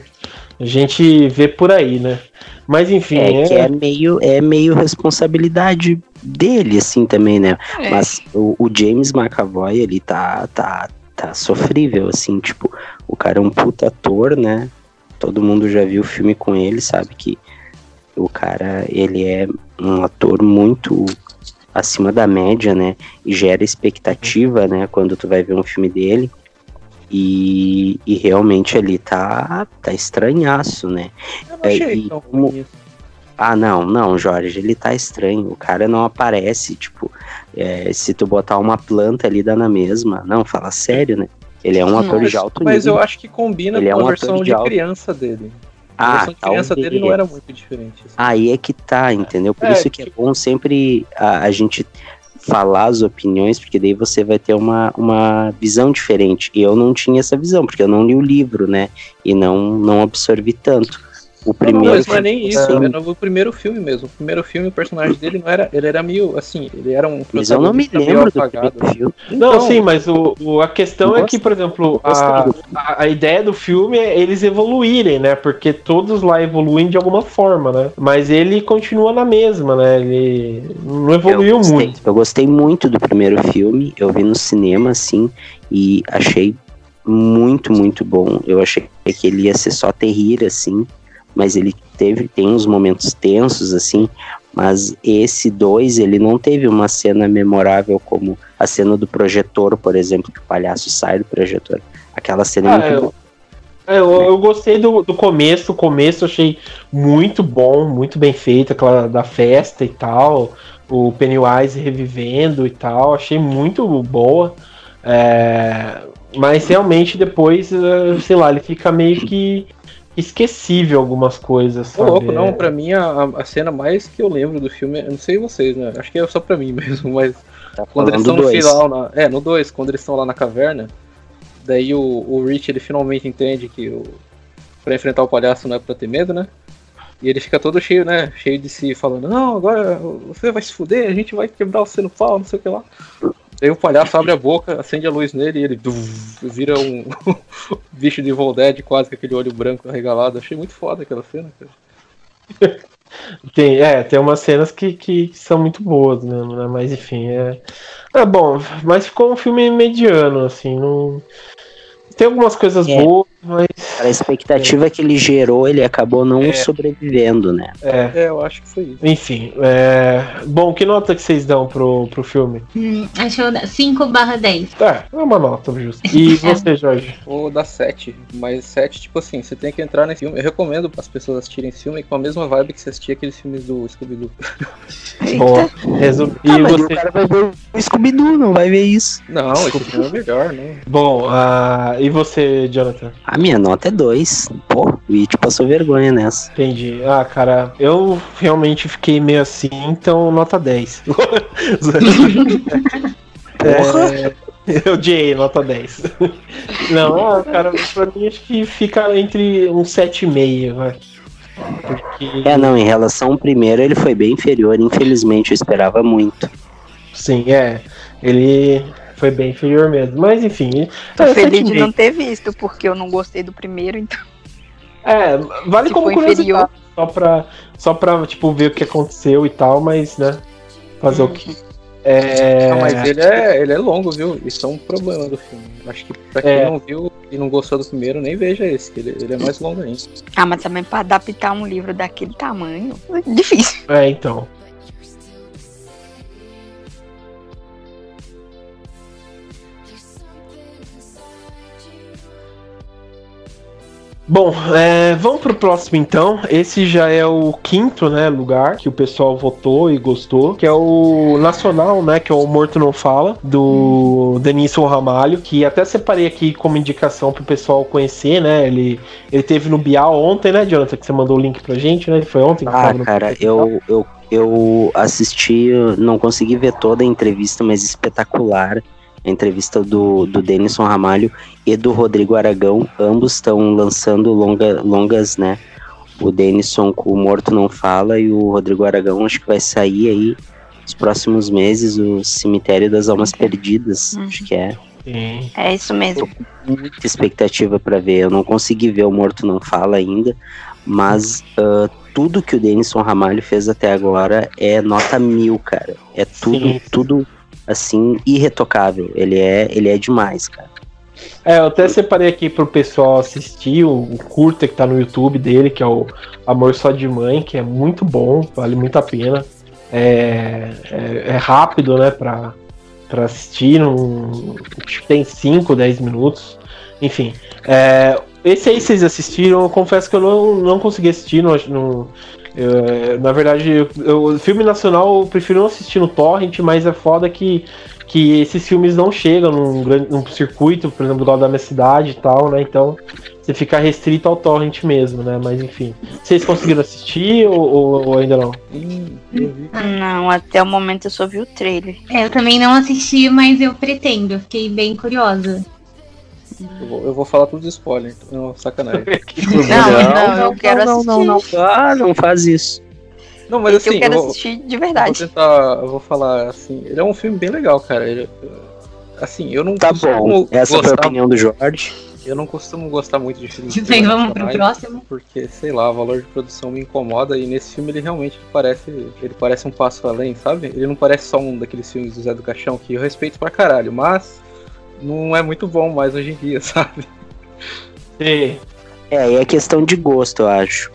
a gente vê por aí, né? Mas enfim. É, é... que é meio, é meio responsabilidade dele, assim, também, né? É. Mas o, o, James McAvoy, ele tá, tá, tá sofrível, assim, tipo, o cara é um puta ator, né? todo mundo já viu o filme com ele, sabe que o cara, ele é um ator muito acima da média, né? E gera expectativa, né? Quando tu vai ver um filme dele. E, e realmente ali tá, tá estranhaço, né? Eu não achei e, tão como... Ah, não, não, Jorge, ele tá estranho. O cara não aparece, tipo, é, se tu botar uma planta ali dá na mesma. Não, fala sério, né? Ele é um ator mas, de alto nível. Mas eu acho que combina ele é com é um a versão de, de criança dele. A ah, versão de criança dele não era muito diferente. Assim. Aí é que tá, entendeu? Por é, isso que é bom sempre a, a, gente falar as opiniões, porque daí você vai ter uma, uma visão diferente. E eu não tinha essa visão, porque eu não li o livro, né? E não, não absorvi tanto. O primeiro. Não, mas não é nem isso, assim, era o primeiro filme mesmo. O primeiro filme, o personagem dele não era. Ele era meio assim, ele era um. Mas eu não me lembro do filme. Não, então, sim, mas o, o, a questão é que, por exemplo, a, a, a, ideia do filme é eles evoluírem, né? Porque todos lá evoluem de alguma forma, né? Mas ele continua na mesma, né? Ele não evoluiu eu gostei, muito. Eu gostei muito do primeiro filme, eu vi no cinema, assim, e achei muito, muito bom. Eu achei que ele ia ser só terrível, assim mas ele teve tem uns momentos tensos assim, mas esse dois ele não teve uma cena memorável como a cena do projetor, por exemplo, que o palhaço sai do projetor. Aquela cena ah, é muito eu, é, eu, eu, gostei do, do começo, o começo eu achei muito bom, muito bem feito, aquela da festa e tal, o Pennywise revivendo e tal, achei muito boa. É, mas realmente depois, eh, sei lá, ele fica meio que esquecível algumas coisas. Sabe? Louco, não, pra mim a, a cena mais que eu lembro do filme, eu não sei vocês, né? Acho que é só pra mim mesmo, mas. Tá quando eles estão no final, na, é, no 2, quando eles estão lá na caverna, daí o, o Rich ele finalmente entende que o, pra enfrentar o palhaço não é pra ter medo, né? E ele fica todo cheio, né? Cheio de si, falando: Não, agora você vai se fuder, a gente vai quebrar você no pau, não sei o que lá. Daí o palhaço abre a boca, acende a luz nele e ele vira um bicho de Evil Dead, quase com aquele olho branco arregalado. Achei muito foda aquela cena, cara. Tem, é, tem umas cenas que, que são muito boas mesmo, né? Mas enfim, é. É bom, mas ficou um filme mediano, assim, não. Tem algumas coisas é. boas, mas. A expectativa é. que ele gerou, ele acabou não é. sobrevivendo, né? É. é, eu acho que foi isso. Enfim, é... bom, que nota que vocês dão pro, pro filme? Hum, acho que eu 5 barra 10. É, é uma nota justa. E você, Jorge? Vou dar 7, mas 7, tipo assim, você tem que entrar nesse filme. Eu recomendo as pessoas assistirem esse filme com a mesma vibe que você assistia aqueles filmes do Scooby-Doo. Boa, resumi. Ah, você... o cara vai ver o Scooby-Doo, não vai ver isso. Não, esse filme é melhor, né? Bom, uh, e você, Jonathan? A minha nota é 2. Pô, o It passou vergonha nessa. Entendi. Ah, cara, eu realmente fiquei meio assim, então nota 10. é, eu odiei, nota 10. Não, ah, cara, pra mim acho que fica entre um 7,5, vai. Porque... É, não, em relação ao primeiro ele foi bem inferior, infelizmente eu esperava muito. Sim, é. Ele foi bem inferior mesmo. Mas enfim. Tô é, feliz de não ter visto, porque eu não gostei do primeiro, então. É, vale como curiosidade. Só pra, só pra, tipo, ver o que aconteceu e tal, mas, né? Fazer o quê? É... Não, mas ele é, ele é longo, viu? Isso é um problema do filme. Acho que pra quem é. não viu e não gostou do primeiro, nem veja esse, que ele, ele é mais longo ainda. Ah, mas também pra adaptar um livro daquele tamanho, é difícil. É, então. Bom, é, vamos pro próximo então. Esse já é o quinto, né, lugar que o pessoal votou e gostou, que é o Nacional, né, que é o Morto Não Fala, do Denilson Ramalho, que até separei aqui como indicação pro pessoal conhecer, né, ele, ele teve no Bial ontem, né, Jonathan, que você mandou o link pra gente, né, foi ontem. Ah, cara, eu, eu, eu assisti, não consegui ver toda a entrevista, mas espetacular entrevista do, do Denison Ramalho e do Rodrigo Aragão. Ambos estão lançando longa, longas, né? O Denison com o Morto Não Fala e o Rodrigo Aragão acho que vai sair aí nos próximos meses o Cemitério das Almas Perdidas, uhum. acho que é. Sim. É isso mesmo. Tô com muita expectativa para ver. Eu não consegui ver o Morto Não Fala ainda, mas uh, tudo que o Denison Ramalho fez até agora é nota mil, cara. É tudo, Sim. tudo assim, irretocável. Ele é, ele é demais, cara. É, eu até separei aqui pro pessoal assistir o, o, curta que tá no YouTube dele, que é o Amor Só de Mãe, que é muito bom, vale muito a pena. É, é, é rápido, né, pra, pra assistir, num, tem 5, 10 minutos. Enfim, é, esse aí vocês assistiram, eu confesso que eu não, não consegui assistir, no, no eu, na verdade, o filme nacional eu prefiro não assistir no torrent, mas é foda que, que esses filmes não chegam num, grande, num circuito, por exemplo, igual da minha cidade e tal, né? Então você fica restrito ao torrent mesmo, né? Mas enfim. Vocês conseguiram assistir ou, ou, ou ainda não? Não, até o momento eu só vi o trailer. É, eu também não assisti, mas eu pretendo. Fiquei bem curiosa. Eu vou, eu vou falar tudo de spoiler, então, sacanagem. não, não, não, eu quero não, assistir. Não, não, não, ah, não faz isso. Não, mas assim. Eu quero eu vou, assistir de verdade. Eu vou tentar, eu vou falar assim. Ele é um filme bem legal, cara. Ele, assim, eu não Tá bom, essa gostar, foi a opinião do Jorge. Eu não costumo gostar muito de filmes. Bem, vamos pro próximo. Porque, sei lá, o valor de produção me incomoda e nesse filme ele realmente parece. Ele parece um passo além, sabe? Ele não parece só um daqueles filmes do Zé do Caixão que eu respeito pra caralho, mas não é muito bom mais hoje em dia, sabe? É, é, é questão de gosto, eu acho.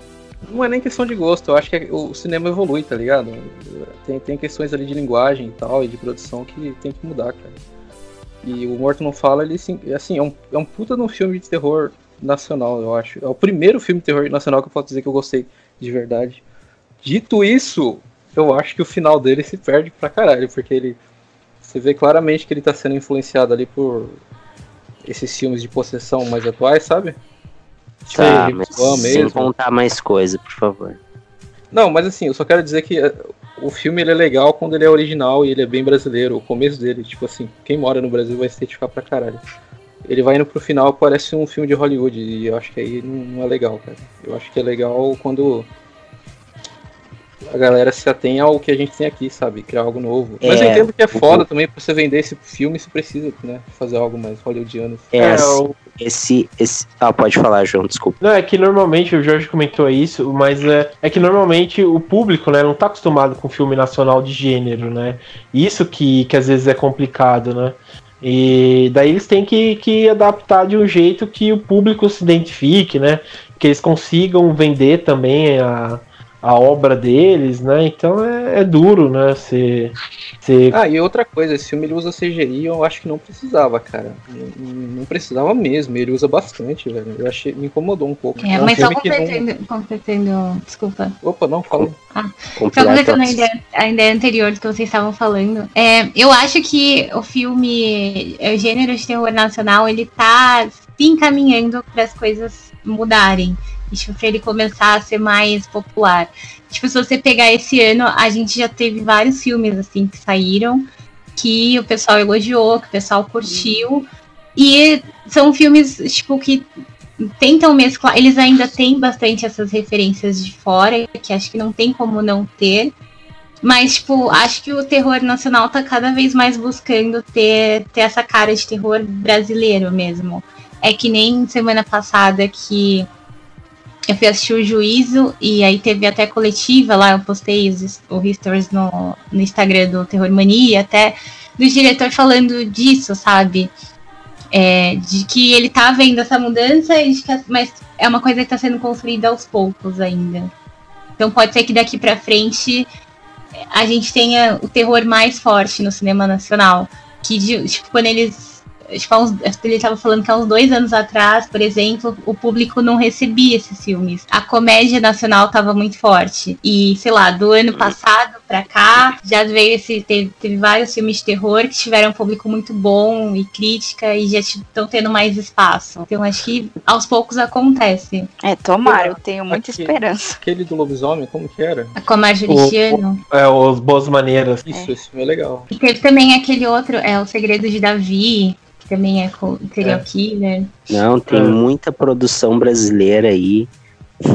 Não é nem questão de gosto, eu acho que o cinema evolui, tá ligado? Tem, tem questões ali de linguagem e tal, e de produção que tem que mudar, cara. E o Morto Não Fala, ele assim, é um, é um puta de um filme de terror nacional, eu acho. É o primeiro filme de terror nacional que eu posso dizer que eu gostei de verdade. Dito isso, eu acho que o final dele se perde pra caralho, porque ele você vê claramente que ele está sendo influenciado ali por esses filmes de possessão mais atuais, sabe? Tá, mas sem contar mais coisa, por favor. Não, mas assim, eu só quero dizer que eh, o filme ele é legal quando ele é original e ele é bem brasileiro. O começo dele, tipo assim, quem mora no Brasil vai se identificar pra caralho. Ele vai indo pro final, parece um filme de Hollywood, e eu acho que aí não é legal, cara. Eu acho que é legal quando a galera se atém ao que a gente tem aqui, sabe? Criar algo novo. Mas eu é, entendo que é foda também pra você vender esse filme, você precisa, né? Fazer algo mais hollywoodiano. É, é esse, esse. Ah, pode falar, João, desculpa. Não, é que normalmente, o Jorge comentou isso, mas é, é que normalmente o público, né, não tá acostumado com filme nacional de gênero, né? Isso que, que às vezes é complicado, né? E daí eles têm que, que adaptar de um jeito que o público se identifique, né? Que eles consigam vender também a a obra deles, né? Então é, é duro, né? Se, se... Ah, e outra coisa, esse filme ele usa CGI, eu acho que não precisava, cara. Não, não precisava mesmo, ele usa bastante, velho. Eu achei, me incomodou um pouco. É, é um mas só completando, não... completando, desculpa. Opa, não, fala. Ah, só completando a ideia, a ideia anterior do que vocês estavam falando. É, eu acho que o filme, o gênero de terror nacional, ele tá se encaminhando para as coisas mudarem tipo, pra ele começar a ser mais popular. Tipo, se você pegar esse ano, a gente já teve vários filmes, assim, que saíram, que o pessoal elogiou, que o pessoal curtiu. E são filmes, tipo, que tentam mesclar. Eles ainda têm bastante essas referências de fora, que acho que não tem como não ter. Mas, tipo, acho que o terror nacional tá cada vez mais buscando ter, ter essa cara de terror brasileiro mesmo. É que nem semana passada que eu fui assistir o Juízo e aí teve até coletiva lá, eu postei os, os stories no, no Instagram do Terror Mania, até do diretor falando disso, sabe? É, de que ele tá vendo essa mudança, mas é uma coisa que está sendo construída aos poucos ainda. Então pode ser que daqui para frente a gente tenha o terror mais forte no cinema nacional. Que, tipo, quando eles Tipo, uns, ele estava falando que há uns dois anos atrás, por exemplo, o público não recebia esses filmes. A comédia nacional estava muito forte. E, sei lá, do ano passado para cá, já veio esse. Teve, teve, vários filmes de terror que tiveram um público muito bom e crítica e já estão tendo mais espaço. Então acho que aos poucos acontece. É, tomara, eu tenho muita aquele, esperança. Aquele do lobisomem, como que era? A comédia Juriciano. É, os Boas Maneiras. Isso, é. esse filme é legal. E teve também aquele outro, é O Segredo de Davi, que também é serial é. killer. Não, tem é. muita produção brasileira aí.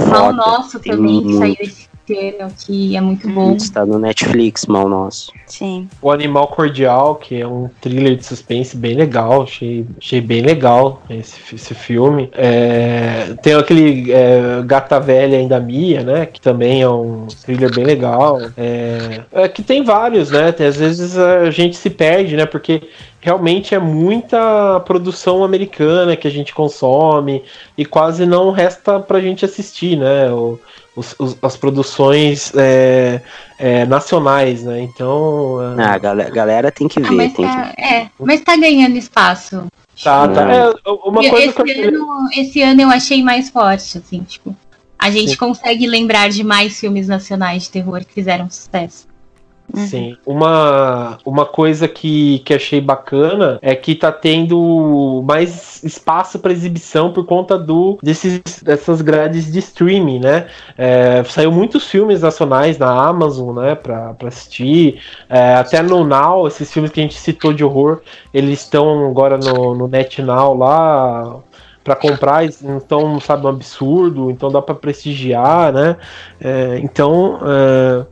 Mal Nosso também, que saiu esse ano, que é muito bom. Está no Netflix, Mal Nosso. Sim. O Animal Cordial, que é um thriller de suspense bem legal, achei, achei bem legal esse, esse filme. É, tem aquele é, Gata Velha Ainda Mia, né, que também é um thriller bem legal. É, é, que tem vários, né, tem, às vezes a gente se perde, né, porque realmente é muita produção americana que a gente consome e quase não resta pra gente assistir, né? O, os, os, as produções é, é, nacionais, né? Então. É... Ah, a galera, galera tem que ah, ver. mas, tem tá, que... É, mas tá ganhando espaço. Tá, tá. É, uma coisa esse, que eu... ano, esse ano eu achei mais forte, assim, tipo. A gente Sim. consegue lembrar de mais filmes nacionais de terror que fizeram sucesso. Uhum. Sim. Uma, uma coisa que, que achei bacana é que tá tendo mais espaço para exibição por conta do desses, dessas grades de streaming, né? É, saiu muitos filmes nacionais na Amazon, né? Pra, pra assistir. É, até no Now, esses filmes que a gente citou de horror, eles estão agora no, no NetNow lá para comprar, então, sabe, um absurdo, então dá para prestigiar, né? É, então, é,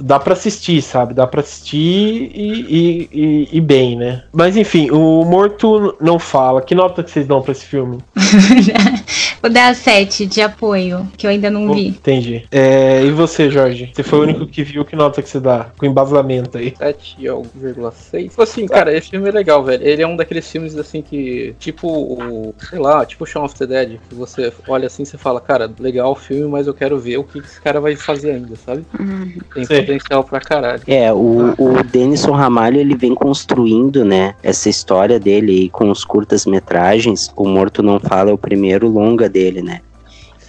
dá para assistir, sabe? Dá para assistir e, e, e, bem, né? Mas enfim, o Morto não fala. Que nota que vocês dão para esse filme? Vou dar 7 de apoio, que eu ainda não vi. Entendi. É, e você, Jorge? Você foi o único que viu, que nota que você dá? Com embasamento aí. 7,6. Assim, cara, esse filme é legal, velho. Ele é um daqueles filmes, assim, que... Tipo, o, sei lá, tipo Shaun of the Dead. Que você olha assim e fala, cara, legal o filme, mas eu quero ver o que esse cara vai fazer ainda, sabe? Uhum. Tem Pra caralho. É, o, o Denison Ramalho, ele vem construindo, né, essa história dele com os curtas-metragens. O Morto Não Fala é o primeiro longa dele, né?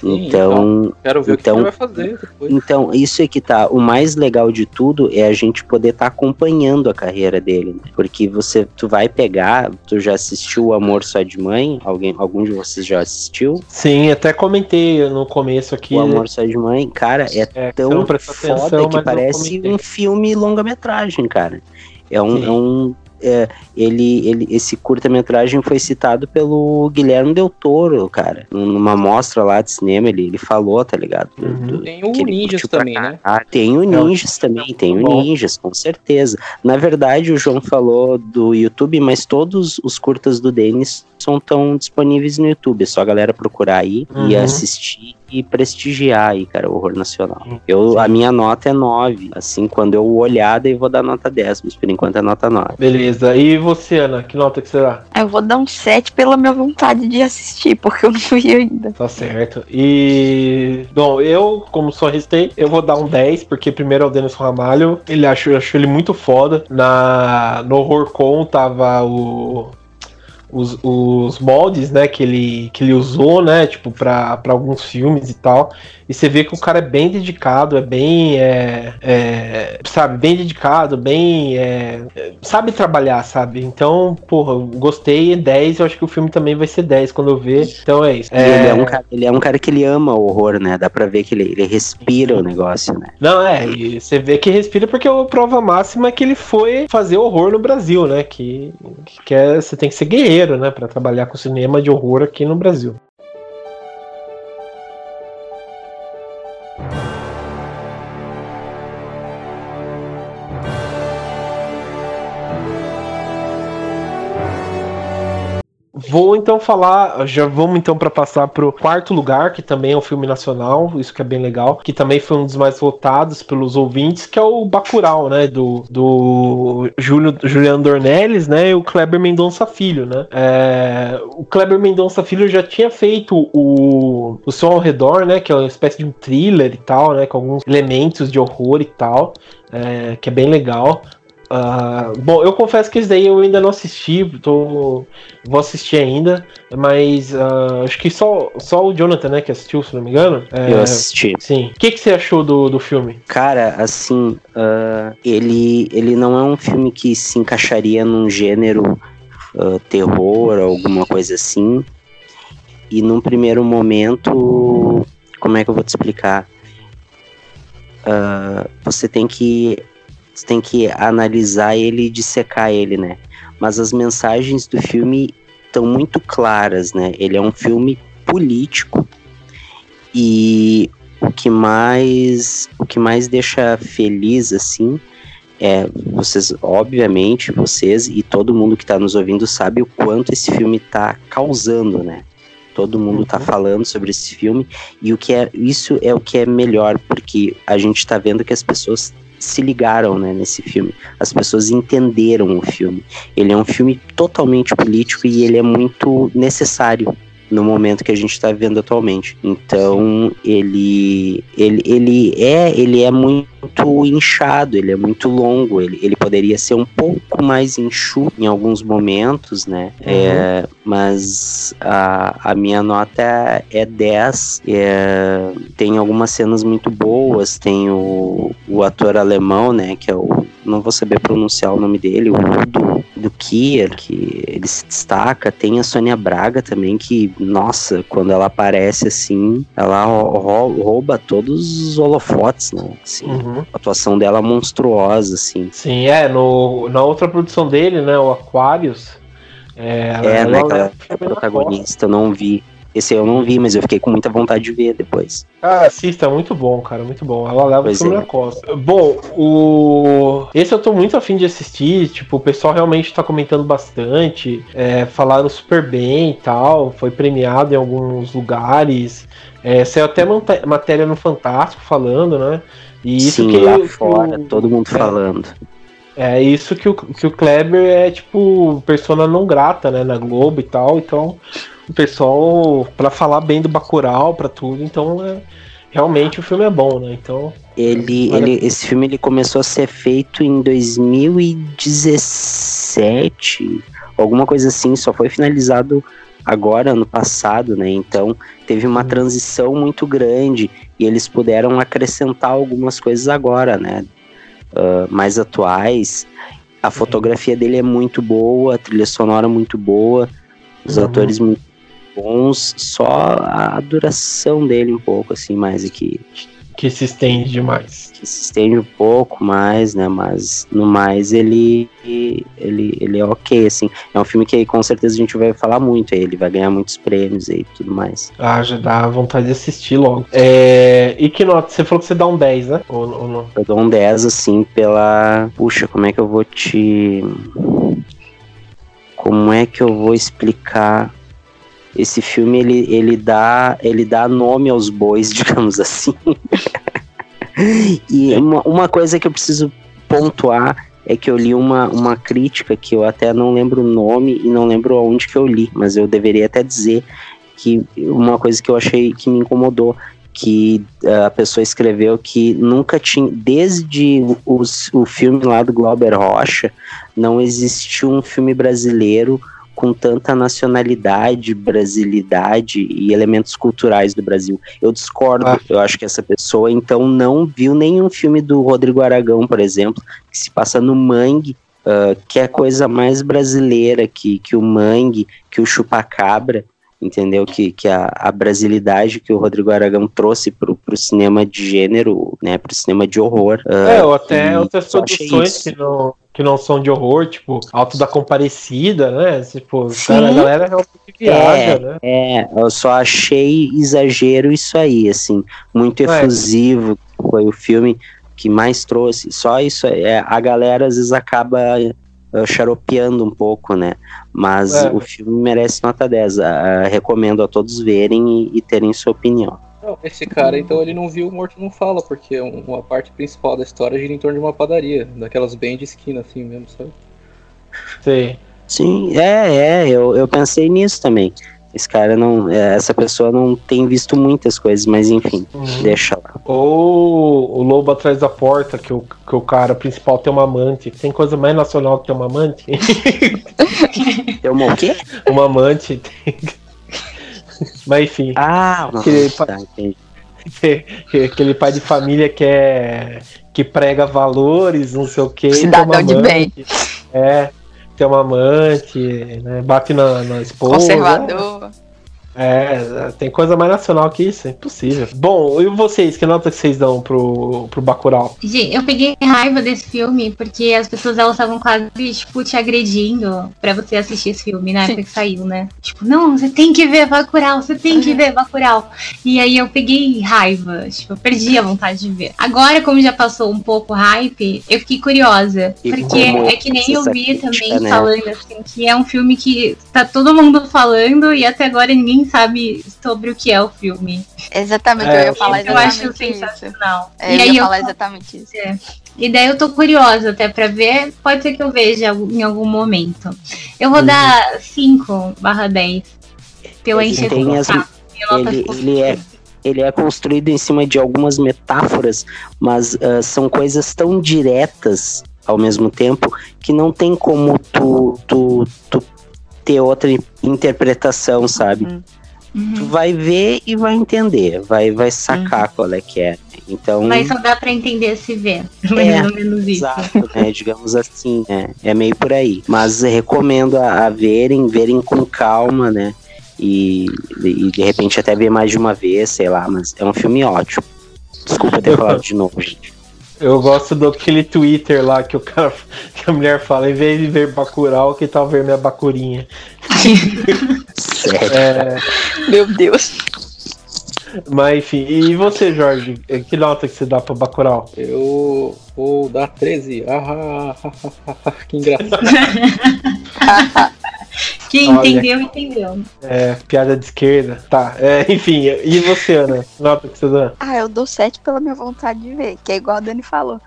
Sim, então, então, quero ver então, o que então, ele vai fazer depois. Então, isso é que tá. O mais legal de tudo é a gente poder estar tá acompanhando a carreira dele. Né? Porque você, tu vai pegar, tu já assistiu O Amor Só de Mãe? Alguém, algum de vocês já assistiu? Sim, até comentei no começo aqui. O Amor Só de Mãe, cara, é, é tão foda atenção, que parece um filme longa-metragem, cara. É um, é um é, ele, ele, esse curta-metragem foi citado pelo Guilherme Del Toro, cara. Numa mostra lá de cinema, ele, ele falou, tá ligado? Uhum. Do, tem o Ninjas também, né? Ah, tem o Ninjas é, também, tem o Ninjas, com certeza. Na verdade, o João falou do YouTube, mas todos os curtas do Denis são tão disponíveis no YouTube. É só a galera procurar aí uhum. e assistir e prestigiar aí, cara, o horror nacional. Eu, a minha nota é 9. Assim, quando eu olhar, daí vou dar nota 10, mas por enquanto é nota 9. Beleza. E você, Ana, que nota que você dá? Eu vou dar um 7 pela minha vontade de assistir, porque eu não vi ainda. Tá certo. E. Bom, eu, como só restei, eu vou dar um 10, porque primeiro é o Denis Ramalho. Ele acho, eu acho ele muito foda. Na, no Horrorcon tava o os, os moldes, né, que ele, que ele usou, né, tipo, para alguns filmes e tal. E você vê que o cara é bem dedicado, é bem, é, é, sabe, bem dedicado, bem, é, sabe trabalhar, sabe? Então, porra, gostei, 10, eu acho que o filme também vai ser 10 quando eu ver. Então é isso. É... Ele, é um cara, ele é um cara que ele ama o horror, né? Dá pra ver que ele, ele respira o negócio, né? Não, é, e você vê que respira porque a prova máxima é que ele foi fazer horror no Brasil, né? Que, que é, você tem que ser guerreiro, né? Pra trabalhar com cinema de horror aqui no Brasil. Vou então falar, já vamos então para passar pro quarto lugar, que também é um filme nacional, isso que é bem legal, que também foi um dos mais votados pelos ouvintes, que é o Bacurau, né, do, do Júlio, Juliano Dornelles, né, e o Kleber Mendonça Filho, né. É, o Kleber Mendonça Filho já tinha feito o, o Som ao Redor, né, que é uma espécie de um thriller e tal, né, com alguns elementos de horror e tal, é, que é bem legal. Uh, bom, eu confesso que esse daí eu ainda não assisti, tô, vou assistir ainda, mas uh, acho que só, só o Jonathan, né, que assistiu, se não me engano. É, eu assisti. Sim. O que, que você achou do, do filme? Cara, assim, uh, ele, ele não é um filme que se encaixaria num gênero terror, alguma coisa assim. E num primeiro momento, como é que eu vou te explicar? você tem que você tem que analisar ele e dissecar ele, né? Mas as mensagens do filme estão muito claras, né? Ele é um filme político e o que mais o que mais deixa feliz assim é vocês obviamente vocês e todo mundo que está nos ouvindo sabe o quanto esse filme está causando, né? Todo mundo está uhum. falando sobre esse filme e o que é isso é o que é melhor porque a gente está vendo que as pessoas se ligaram né, nesse filme. As pessoas entenderam o filme. Ele é um filme totalmente político e ele é muito necessário no momento que a gente está vivendo atualmente. Então ele, ele, ele é ele é muito inchado, ele é muito longo, ele, ele poderia ser um pouco mais enxuto em alguns momentos, né? Uhum. É, mas a, a minha nota é 10. É, tem algumas cenas muito boas, tem o, o ator alemão, né? Que é o não vou saber pronunciar o nome dele, o Udo do Kier, que ele se destaca. Tem a Sônia Braga também, que, nossa, quando ela aparece assim, ela rouba todos os holofotes, né? Assim, uhum. A atuação dela é monstruosa, assim. Sim, é. No, na outra produção dele, né, o Aquarius. É, é né, ela é protagonista, eu não vi. Esse eu não vi, mas eu fiquei com muita vontade de ver depois. Ah, assista, é muito bom, cara, muito bom. Ela leva pois filme é. na costa. Bom, o. Esse eu tô muito afim de assistir, tipo, o pessoal realmente tá comentando bastante, é, falaram super bem e tal, foi premiado em alguns lugares. É, saiu até matéria no Fantástico falando, né? E isso Sim, que lá fora, o... todo mundo é, falando. É isso que o, que o Kleber é, tipo, persona não grata, né, na Globo e tal, então o pessoal, para falar bem do Bacurau, para tudo, então é, realmente o filme é bom, né? Então. Ele, ele, esse filme ele começou a ser feito em 2017, alguma coisa assim, só foi finalizado agora, ano passado, né? Então teve uma transição muito grande e eles puderam acrescentar algumas coisas agora, né? Uh, mais atuais. A fotografia dele é muito boa, a trilha sonora muito boa, os uhum. atores muito bons, só a duração dele um pouco, assim, mais aqui. Que se estende demais. Que se estende um pouco mais, né? Mas no mais ele, ele, ele é ok, assim. É um filme que com certeza a gente vai falar muito. Ele vai ganhar muitos prêmios e tudo mais. Ah, já dá vontade de assistir logo. É... E que nota? Você falou que você dá um 10, né? Ou, ou não? Eu dou um 10, assim, pela. Puxa, como é que eu vou te. Como é que eu vou explicar esse filme ele, ele dá ele dá nome aos bois, digamos assim. e uma, uma coisa que eu preciso pontuar é que eu li uma, uma crítica que eu até não lembro o nome e não lembro aonde que eu li, mas eu deveria até dizer que uma coisa que eu achei que me incomodou que uh, a pessoa escreveu que nunca tinha, desde os, o filme lá do Glauber Rocha, não existiu um filme brasileiro com tanta nacionalidade, brasilidade e elementos culturais do Brasil. Eu discordo. Ah. Eu acho que essa pessoa então não viu nenhum filme do Rodrigo Aragão, por exemplo, que se passa no Mangue, uh, que é a coisa mais brasileira que, que o Mangue, que o Chupacabra entendeu? Que, que a, a brasilidade que o Rodrigo Aragão trouxe pro, pro cinema de gênero, né, pro cinema de horror. Uh, é, ou até outras produções que não, que não são de horror, tipo Alto da Comparecida, né? Tipo, cara, a galera realmente viaja, é, né? É, eu só achei exagero isso aí, assim, muito efusivo. É. Foi o filme que mais trouxe. Só isso, é, a galera às vezes acaba uh, xaropeando um pouco, né? Mas é. o filme merece nota 10. Uh, recomendo a todos verem e, e terem sua opinião. Não, esse cara, então, ele não viu o Morto Não Fala, porque uma parte principal da história gira em torno de uma padaria, daquelas bem de esquina, assim mesmo, sabe? Sim. Sim, é, é, eu, eu pensei nisso também. Esse cara não. É, essa pessoa não tem visto muitas coisas, mas enfim, uhum. deixa lá. Ou o Lobo Atrás da Porta, que o, que o cara principal tem uma amante. Tem coisa mais nacional que ter uma amante? tem uma o quê? Uma amante. mas enfim. Ah, aquele, nossa, pai, aquele pai de família que é. que prega valores, não sei o quê. Cidadão de bem. É tem uma amante, né? Bate na, na esposa. Conservador. É, tem coisa mais nacional que isso, é impossível. Bom, e vocês, que nota que vocês dão pro, pro Bacurau? Gente, eu peguei raiva desse filme porque as pessoas elas estavam quase, tipo, te agredindo pra você assistir esse filme na época que saiu, né? Tipo, não, você tem que ver Bacurau, você tem que ver Bacurau. E aí eu peguei raiva, tipo, eu perdi a vontade de ver. Agora, como já passou um pouco hype, eu fiquei curiosa. E porque é que nem eu vi também né? falando assim, que é um filme que tá todo mundo falando e até agora ninguém sabe sobre o que é o filme. Exatamente, é, eu ia falar exatamente eu acho sensacional. É, e eu aí ia falar eu, exatamente isso. É. E daí eu tô curiosa até pra ver, pode ser que eu veja em algum momento. Eu vou uhum. dar 5 barra 10 pela enxerga. Ele, ele é ele é construído em cima de algumas metáforas, mas uh, são coisas tão diretas ao mesmo tempo que não tem como tu, tu, tu ter outra interpretação, sabe? Uhum. uhum. Tu vai ver e vai entender, vai, vai sacar uhum. qual é que é. Então, Mas só dá pra entender se ver. É, mais ou menos isso. Exato, né? Digamos assim, é, é meio por aí. Mas recomendo a, a verem, verem com calma, né? E, e, de repente até ver mais de uma vez, sei lá, mas é um filme ótimo. Desculpa ter falado de novo, gente. Eu gosto do aquele Twitter lá que o cara que a mulher fala, em vez de ver Bacurau, que tal ver minha Bacurinha? é... Meu Deus. Mas enfim, e você, Jorge? Que nota que você dá pra Bacurau? Eu vou dar 13. Ah, ah, ah, ah que engraçado. Quem Olha, entendeu, entendeu. É, piada de esquerda. Tá, é, enfim. E você, Ana? Nota que você dá? Ah, eu dou 7 pela minha vontade de ver, que é igual a Dani falou.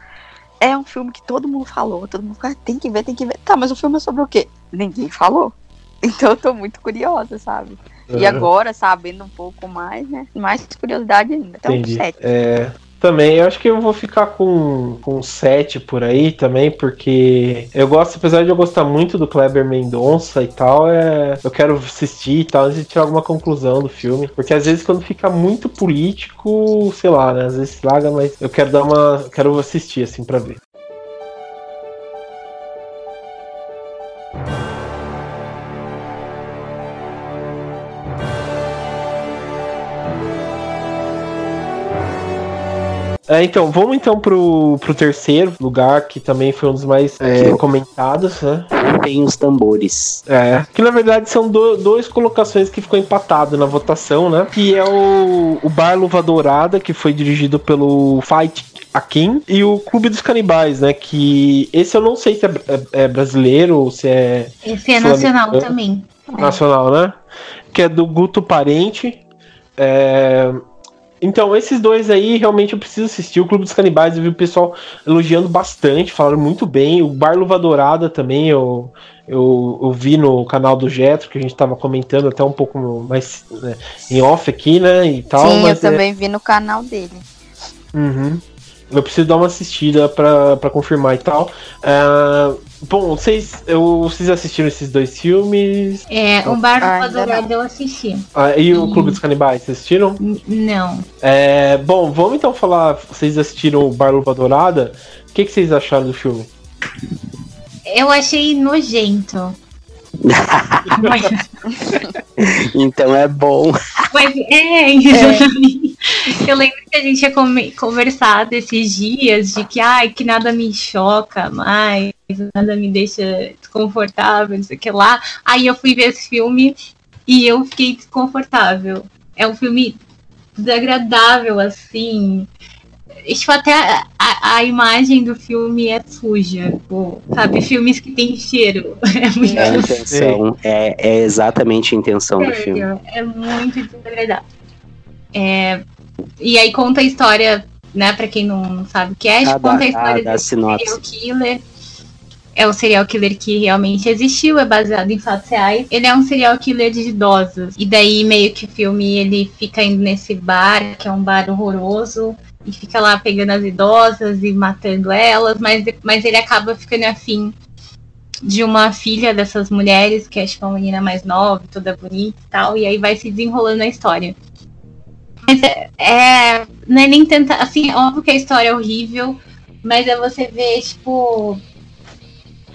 É um filme que todo mundo falou, todo mundo falou, ah, tem que ver, tem que ver. Tá, mas o filme é sobre o quê? Ninguém falou. Então eu tô muito curiosa, sabe? E agora, sabendo um pouco mais, né? Mais curiosidade ainda. Então, Entendi. 7. É, também, eu acho que eu vou ficar com, com 7 por aí também, porque eu gosto, apesar de eu gostar muito do Kleber Mendonça e tal, é, eu quero assistir e tal, antes de tirar alguma conclusão do filme. Porque às vezes quando fica muito político, sei lá, né? Às vezes laga, mas eu quero dar uma. quero assistir assim pra ver. É, então, vamos então pro, pro terceiro lugar, que também foi um dos mais é, comentados, né? Tem os tambores. É, que na verdade são do, dois colocações que ficou empatado na votação, né? Que é o, o Bar Luva Dourada, que foi dirigido pelo Fight Akin, e o Clube dos Canibais, né? Que esse eu não sei se é, é, é brasileiro ou se é. Esse é nacional também. Nacional, né? Que é do Guto Parente. É, então, esses dois aí, realmente eu preciso assistir. O Clube dos Canibais, eu vi o pessoal elogiando bastante, falaram muito bem. O Bar Luva Dourada também, eu, eu, eu vi no canal do Jetro, que a gente tava comentando até um pouco mais né, em off aqui, né, e tal. Sim, eu também é... vi no canal dele. Uhum. Eu preciso dar uma assistida para confirmar e tal. Uh, bom, vocês, eu, vocês assistiram esses dois filmes? É, o Bar ah, Dourado eu assisti. Ah, e o Clube dos Canibais, vocês assistiram? não. É, bom, vamos então falar. Vocês assistiram o Bar Luva Dourada? O que, que vocês acharam do filme? Eu achei nojento. então é bom. Mas é, é, eu lembro que a gente tinha conversado esses dias de que, ai, que nada me choca mais, nada me deixa desconfortável, não sei o que lá. Aí eu fui ver esse filme e eu fiquei desconfortável. É um filme desagradável, assim. Tipo, até a, a, a, imagem do filme é suja. Tipo, sabe, filmes que tem cheiro. É muito é a intenção. É, é exatamente a intenção Sério, do filme. É muito desagradável. É, e aí conta a história, né, pra quem não sabe o que é, ah, conta a história ah, do serial killer é o serial killer que realmente existiu, é baseado em fatos reais. Ele é um serial killer de idosos. E daí, meio que o filme, ele fica indo nesse bar, que é um bar horroroso, e fica lá pegando as idosas e matando elas, mas, mas ele acaba ficando afim de uma filha dessas mulheres, que é tipo uma menina mais nova, toda bonita e tal, e aí vai se desenrolando a história. Mas é, é não é nem tentar, assim, é óbvio que a história é horrível, mas é você ver, tipo,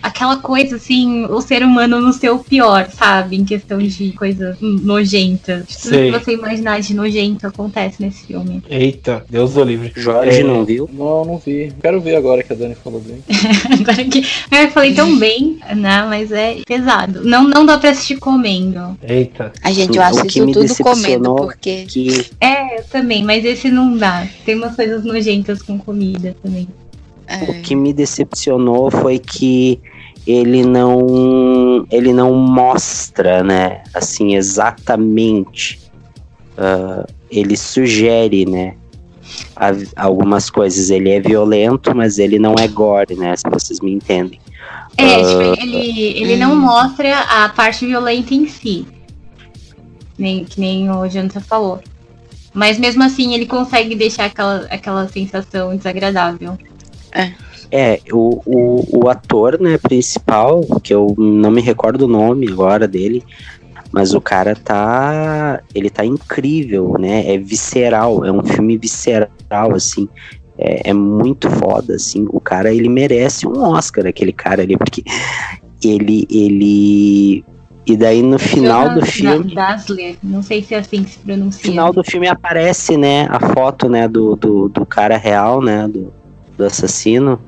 aquela coisa assim, o ser humano no seu pior, sabe? Em questão de coisas nojentas. Tudo que você imaginar de nojento acontece nesse filme. Eita, Deus do livre. Jorge é... não viu? Não, não vi. Quero ver agora que a Dani falou bem. agora que eu falei tão bem, né? Mas é pesado. Não, não dá pra assistir comendo. Eita. A gente, eu assisto tudo comendo, porque. Que... É, eu também, mas esse não dá. Tem umas coisas nojentas com comida também. O que me decepcionou foi que ele não ele não mostra, né, assim exatamente. Uh, ele sugere, né, a, algumas coisas. Ele é violento, mas ele não é gore, né, se vocês me entendem. É, uh, tipo, ele, ele não mostra a parte violenta em si, nem, que nem o Jonathan falou. Mas mesmo assim ele consegue deixar aquela, aquela sensação desagradável. É. É, o, o, o ator, né, principal, que eu não me recordo o nome agora dele, mas o cara tá. Ele tá incrível, né? É visceral, é um filme visceral, assim. É, é, muito foda, assim. O cara, ele merece um Oscar, aquele cara ali, porque ele. ele e daí no final do filme. Não sei se é assim que se pronuncia. No final do filme aparece, né, a foto, né, do, do, do cara real, né, do, do assassino.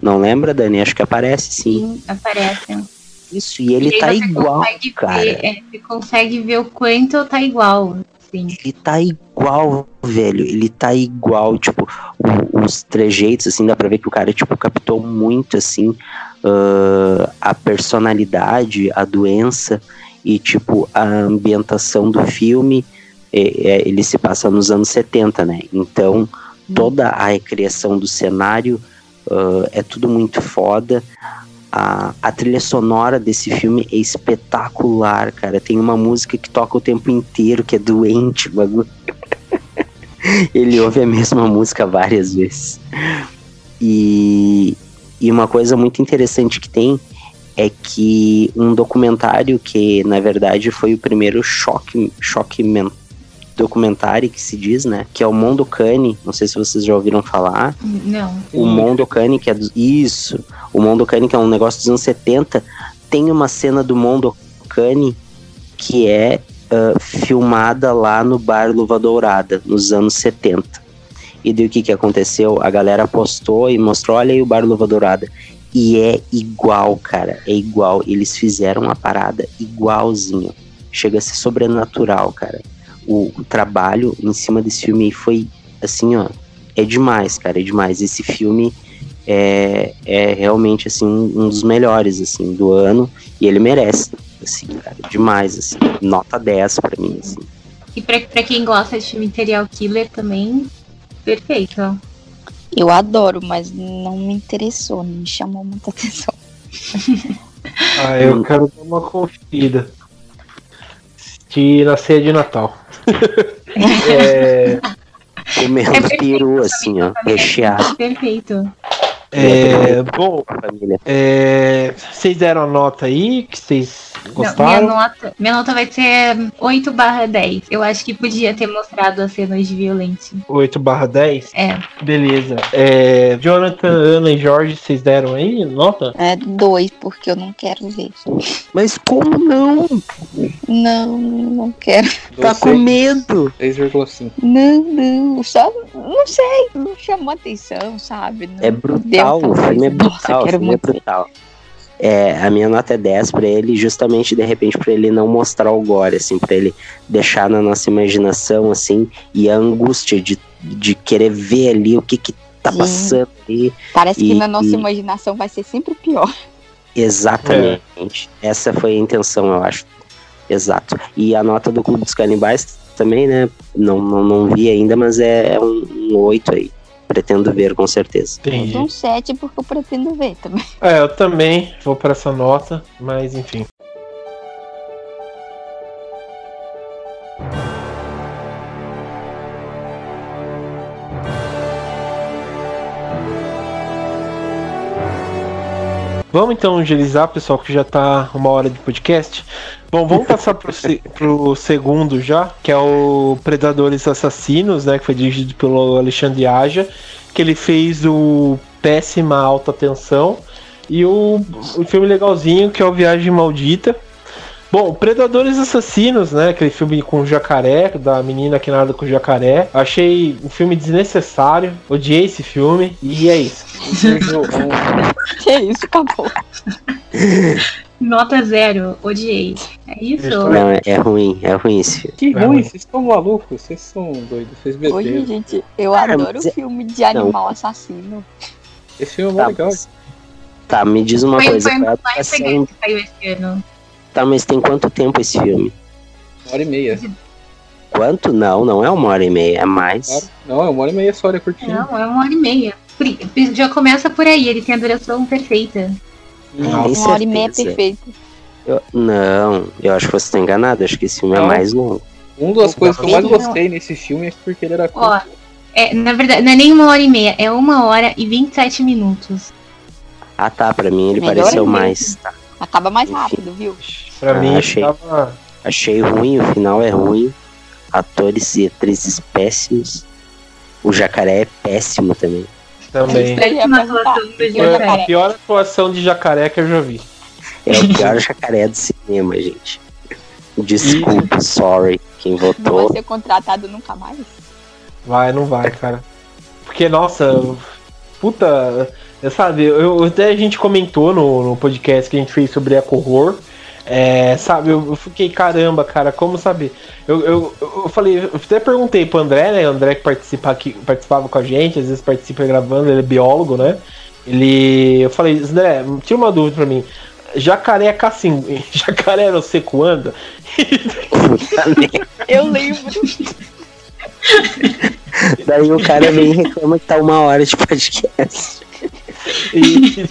Não lembra, Dani? Acho que aparece sim. Sim, aparece. Isso, e ele e tá igual, cara. Ver, é, você consegue ver o quanto tá igual. Sim. Ele tá igual, velho. Ele tá igual, tipo, o, os trejeitos, assim, dá pra ver que o cara, tipo, captou muito, assim, uh, a personalidade, a doença e, tipo, a ambientação do filme. É, é, ele se passa nos anos 70, né? Então, toda a recriação do cenário Uh, é tudo muito foda. A, a trilha sonora desse filme é espetacular, cara. Tem uma música que toca o tempo inteiro, que é doente, bagulho. Ele ouve a mesma música várias vezes. E, e uma coisa muito interessante que tem é que um documentário que, na verdade, foi o primeiro choque, choque mental documentário que se diz, né? Que é o Mondo Cane. Não sei se vocês já ouviram falar. Não. O Mondo Cane, que é do... Isso. O Mondo Cane, que é um negócio dos anos 70. Tem uma cena do Mondo Cane que é uh, filmada lá no Bar Luva Dourada, nos anos 70. E daí o que, que aconteceu? A galera postou e mostrou, olha aí o Bar Luva Dourada. E é igual, cara. É igual. Eles fizeram uma parada igualzinho. Chega a ser sobrenatural, cara o, o trabalho em cima desse filme foi assim, ó, é demais, cara, é demais. Esse filme é, é realmente assim um, dos melhores assim do ano e ele merece, assim, cara, demais assim. Nota 10 para mim, assim. E para quem gosta de filme Serial Killer também, perfeito. Eu adoro, mas não me interessou, não me chamou muita atenção. ah, eu quero dar uma conferida. Assistir na ceia de Natal é... Comendo é peru, assim, ó, recheado. Perfeito. É, bom, é, vocês deram a nota aí que vocês gostaram? Não, minha, nota, minha nota vai ser 8 barra 10. Eu acho que podia ter mostrado as cenas de violência. 8 barra 10? É. Beleza. É, Jonathan, Ana e Jorge, vocês deram aí nota? É 2, porque eu não quero ver. Mas como não? Não, não quero. Tá com medo? 6,5. Não, não. Só, não sei, não chamou atenção, sabe? Não, é brutal, o filme é brutal, Nossa, o filme é brutal. É, a minha nota é 10 para ele, justamente de repente para ele não mostrar o gore, assim, para ele deixar na nossa imaginação, assim, e a angústia de, de querer ver ali o que que tá Sim. passando ali. Parece e, que na nossa e... imaginação vai ser sempre pior. Exatamente. É. Essa foi a intenção, eu acho. Exato. E a nota do Clube dos Canibais também, né? Não, não, não vi ainda, mas é, é um, um 8 aí. Pretendo ver com certeza. Entendi. Um 7 porque eu pretendo ver também. É, eu também vou para essa nota, mas enfim. Vamos então agilizar, pessoal, que já tá uma hora de podcast. Bom, vamos passar pro, pro segundo já, que é o Predadores Assassinos, né? Que foi dirigido pelo Alexandre Aja, que ele fez o Péssima Alta Tensão e o, o filme legalzinho, que é o Viagem Maldita, Bom, Predadores Assassinos, né? Aquele filme com o jacaré, da menina que nada com o jacaré. Achei um filme desnecessário. Odiei esse filme. E é isso. que isso, acabou. Nota zero, odiei. É isso? Não, é ruim, é ruim esse filme. Que é ruim, vocês estão malucos, vocês são doidos, vocês beberam. Hoje, gente, eu adoro o filme de animal não. assassino. Esse filme é tá, legal. Tá, me diz uma foi, coisa. Foi o mais legal que saiu esse ano. Tá, mas tem quanto tempo esse filme? Uma hora e meia. Quanto? Não, não é uma hora e meia, é mais. Não, é uma hora e meia só, é curtinho. Não, é uma hora e meia. Já começa por aí, ele tem a duração perfeita. É, uma hora e meia perfeita. Eu, não, eu acho que você está enganado, acho que esse filme é não. é mais longo. Uma das coisas que eu mais gostei nesse filme é porque ele era curto. Ó, é, na verdade, não é nem uma hora e meia, é uma hora e 27 minutos. Ah tá, pra mim ele Melhor pareceu mais. Tá. Acaba mais rápido, viu? Pra ah, mim, achei, tava... achei ruim, o final é ruim. Atores e atrizes péssimos. O jacaré é péssimo também. Também. É a pior atuação de jacaré que eu já vi. É o pior jacaré do cinema, gente. Desculpa, e... sorry, quem votou. Não vai ser contratado nunca mais? Vai, não vai, cara. Porque, nossa, puta Sabe, eu, até a gente comentou no, no podcast que a gente fez sobre eco-horror. É, sabe, eu, eu, fiquei, caramba, cara, como sabe? Eu, eu, eu falei, eu até perguntei pro André, né? O André que participa aqui, participava com a gente, às vezes participa gravando, ele é biólogo, né? Ele. Eu falei, André, tira uma dúvida pra mim. Jacaré é cacim. Jacaré no seco anda? eu lembro. Daí o cara vem e reclama que tá uma hora de podcast. E,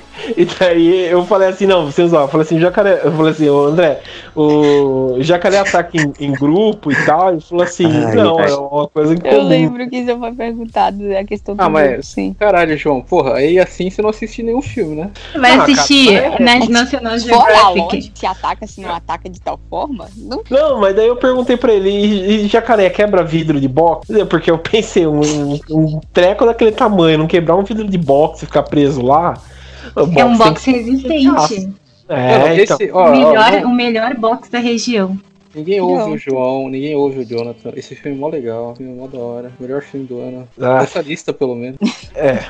e, daí eu falei assim, não, vocês ó, eu falei assim, jacaré, eu falei assim, o André, o jacaré ataca em, em grupo e tal, ele falou assim, Ai, não, é uma coisa incomum. Eu lembro que isso foi perguntado, é a questão do Ah, mas, grupo, sim. caralho, João, porra, aí assim você não assiste nenhum filme, né? Vai ah, assistir cara, é, na National Geographic. se ataca, se não ataca de tal forma, não... Não, mas daí eu perguntei pra ele, e, e jacaré quebra vidro de boxe? Porque eu pensei, um, um, um treco daquele tamanho, não quebrar um vidro de boxe e ficar preso lá... É um box resistente. É, então. Esse, ó, o, melhor, ó, o melhor box da região. Ninguém ouve não. o João, ninguém ouve o Jonathan. Esse filme é mó legal, filme é mó da hora. Melhor filme do ano. Ah. Essa lista, pelo menos. É.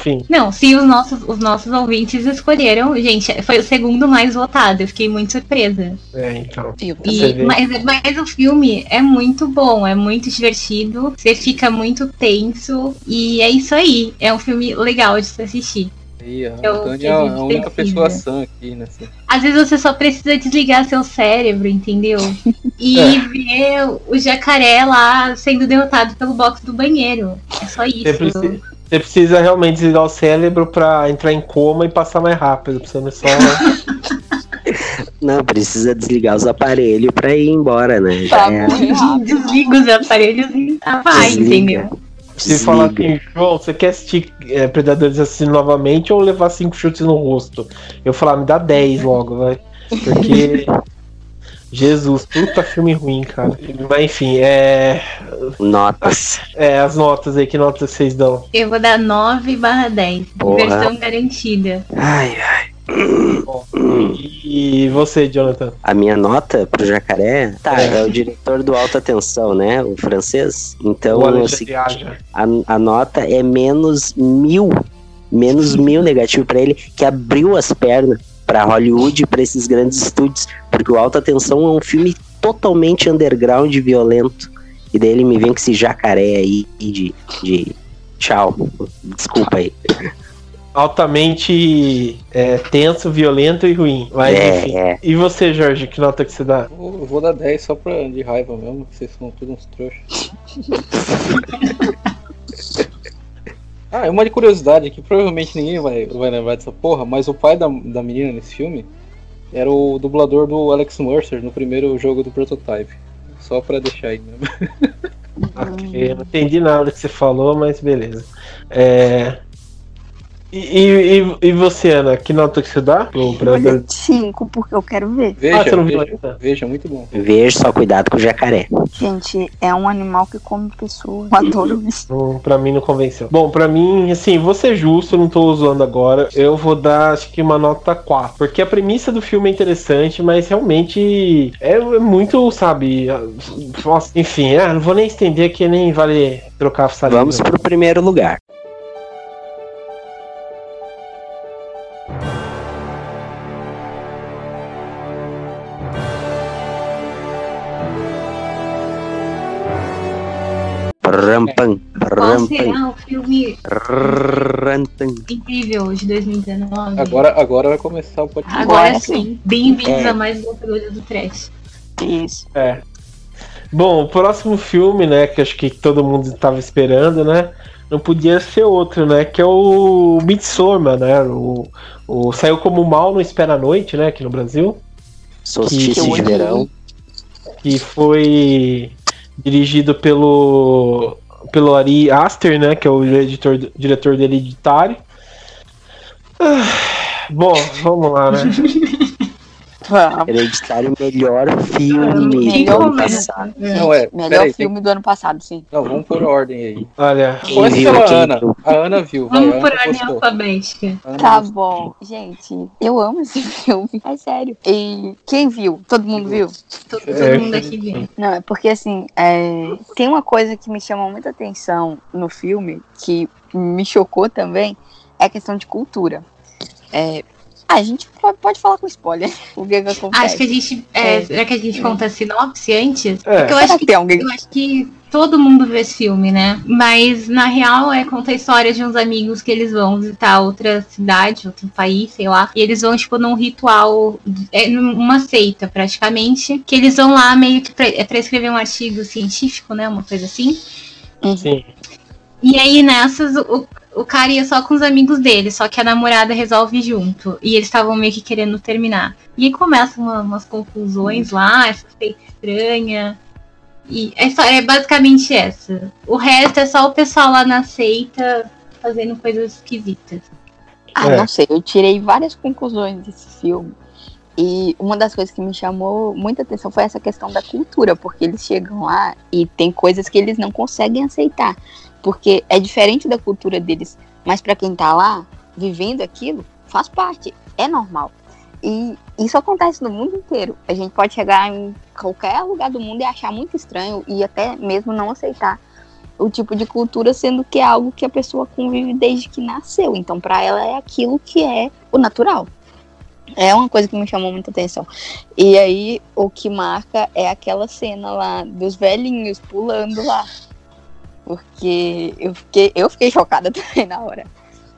Enfim. Não, se os nossos, os nossos ouvintes escolheram, gente, foi o segundo mais votado. Eu fiquei muito surpresa. É, então. E, mas, mas o filme é muito bom, é muito divertido. Você fica muito tenso. E é isso aí. É um filme legal de se assistir aí. A Tânia é a única pessoa sã aqui, né? Às vezes você só precisa desligar seu cérebro, entendeu? E é. ver o jacaré lá sendo derrotado pelo box do banheiro. É só isso. Você precisa, você precisa realmente desligar o cérebro pra entrar em coma e passar mais rápido. Precisa só. Não, precisa desligar os aparelhos pra ir embora, né? Tá, é... Desliga os aparelhos e ah, vai, Desliga. entendeu? Se falar assim, João, você quer assistir é, Predadores Assassinos novamente ou levar cinco chutes no rosto? Eu falar, me dá 10 logo, vai. Porque. Jesus, puta filme ruim, cara. Mas enfim, é. Notas. É, as notas aí, que notas vocês dão? Eu vou dar 9 barra 10. Porra. Versão garantida. Ai, ai. E você, Jonathan? A minha nota pro jacaré, tá, é, é o diretor do Alta Tensão, né? O francês. Então, o é seguinte, a, a nota é menos mil. Menos mil negativo para ele, que abriu as pernas para Hollywood, para esses grandes estúdios, porque o Alta Tensão é um filme totalmente underground e violento. E daí ele me vem com esse jacaré aí de, de tchau. Desculpa aí. Altamente é, tenso, violento e ruim. Mas é, enfim. É. E você, Jorge, que nota que você dá? Eu vou dar 10 só pra, de raiva mesmo, que vocês são todos uns trouxas. ah, é uma de curiosidade que provavelmente ninguém vai, vai lembrar dessa porra, mas o pai da, da menina nesse filme era o dublador do Alex Mercer no primeiro jogo do Prototype. Só pra deixar aí mesmo. ok, não entendi nada que você falou, mas beleza. É, e, e, e, você, Ana, que nota que você dá pro Predador? Cinco, porque eu quero ver. Veja, ah, você não viu ainda? Veja, muito bom. Veja, só cuidado com o jacaré. Gente, é um animal que come pessoas. Eu adoro isso. Não, pra mim não convenceu. Bom, pra mim, assim, vou ser justo, não tô usando agora. Eu vou dar, acho que uma nota 4. Porque a premissa do filme é interessante, mas realmente é muito, sabe... Nossa, enfim, é, não vou nem estender que nem vale trocar a saliva. Vamos pro primeiro lugar. Rampam, Qual será o filme incrível de 2019? Agora, agora vai começar o podcast. Agora sim. Bem-vindos é. a mais um episódio do Trash. Isso. É. Bom, o próximo filme, né, que acho que todo mundo estava esperando, né? Não podia ser outro, né? Que é o Midsommar, né? O, o saiu como Mal no Espera a Noite, né? Aqui no Brasil. Solstício de verão. Que foi dirigido pelo pelo Ari Aster, né, que é o editor, diretor dele Hereditário. Ah, bom, vamos lá, né? Hereditário, melhor filme melhor do ano passado. Não, é, melhor filme tem... do ano passado, sim. Não, vamos por ordem aí. Olha, começa pela Ana. A Ana viu. Vamos vai, por Ana ordem alfabética. Tá bom. Gente, eu amo esse filme. É sério. E quem viu? Todo mundo viu? Todo, todo é. mundo aqui viu. Não, é porque assim, é... tem uma coisa que me chamou muita atenção no filme, que me chocou também, é a questão de cultura. É, a gente pode falar com spoiler. O que, que acontece. Acho que a gente. É, é. Será que a gente conta a sinopse antes? É. Porque eu acho, que, alguém... eu acho que todo mundo vê esse filme, né? Mas na real é conta a história de uns amigos que eles vão visitar outra cidade, outro país, sei lá. E eles vão, tipo, num ritual, é uma seita praticamente. Que eles vão lá meio que pra, é pra escrever um artigo científico, né? Uma coisa assim. Sim. E aí nessas, o, o cara ia só com os amigos dele, só que a namorada resolve junto. E eles estavam meio que querendo terminar. E aí começam uma, umas confusões lá, essa feita estranha. E a história é basicamente essa. O resto é só o pessoal lá na seita fazendo coisas esquisitas. Ah, é. não sei. Eu tirei várias conclusões desse filme. E uma das coisas que me chamou muita atenção foi essa questão da cultura, porque eles chegam lá e tem coisas que eles não conseguem aceitar porque é diferente da cultura deles, mas para quem tá lá vivendo aquilo, faz parte, é normal. E isso acontece no mundo inteiro. A gente pode chegar em qualquer lugar do mundo e achar muito estranho e até mesmo não aceitar o tipo de cultura, sendo que é algo que a pessoa convive desde que nasceu. Então, para ela é aquilo que é o natural. É uma coisa que me chamou muita atenção. E aí, o que marca é aquela cena lá dos velhinhos pulando lá. Porque eu fiquei, eu fiquei chocada também na hora.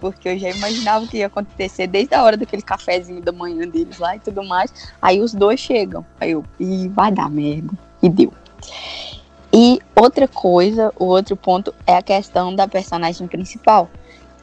Porque eu já imaginava o que ia acontecer desde a hora daquele cafezinho da manhã deles lá e tudo mais. Aí os dois chegam. Aí eu, e vai dar merda. E deu. E outra coisa, o outro ponto é a questão da personagem principal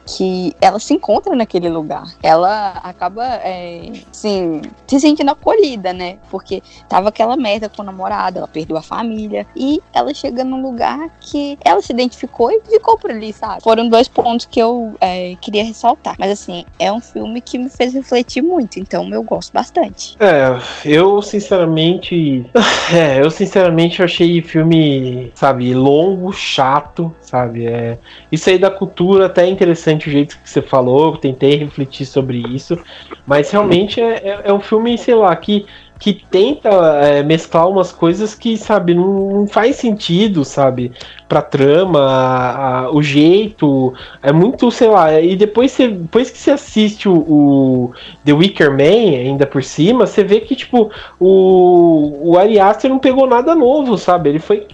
que ela se encontra naquele lugar. Ela acaba, é, assim, se sentindo acolhida, né? Porque tava aquela merda com o namorado, ela perdeu a família. E ela chega num lugar que ela se identificou e ficou por ali, sabe? Foram dois pontos que eu é, queria ressaltar. Mas, assim, é um filme que me fez refletir muito, então eu gosto bastante. É, eu sinceramente. É, eu sinceramente achei filme, sabe, longo, chato, sabe? É, isso aí da cultura até é interessante interessante o jeito que você falou, tentei refletir sobre isso, mas realmente é, é, é um filme, sei lá, que que tenta é, mesclar umas coisas que, sabe, não, não, faz sentido, sabe? Pra trama, a, a, o jeito. É muito, sei lá. E depois, você, depois que você assiste o, o, The Wicker Man, ainda por cima, você vê que, tipo, o, o Ari Aster não pegou nada novo, sabe? Ele foi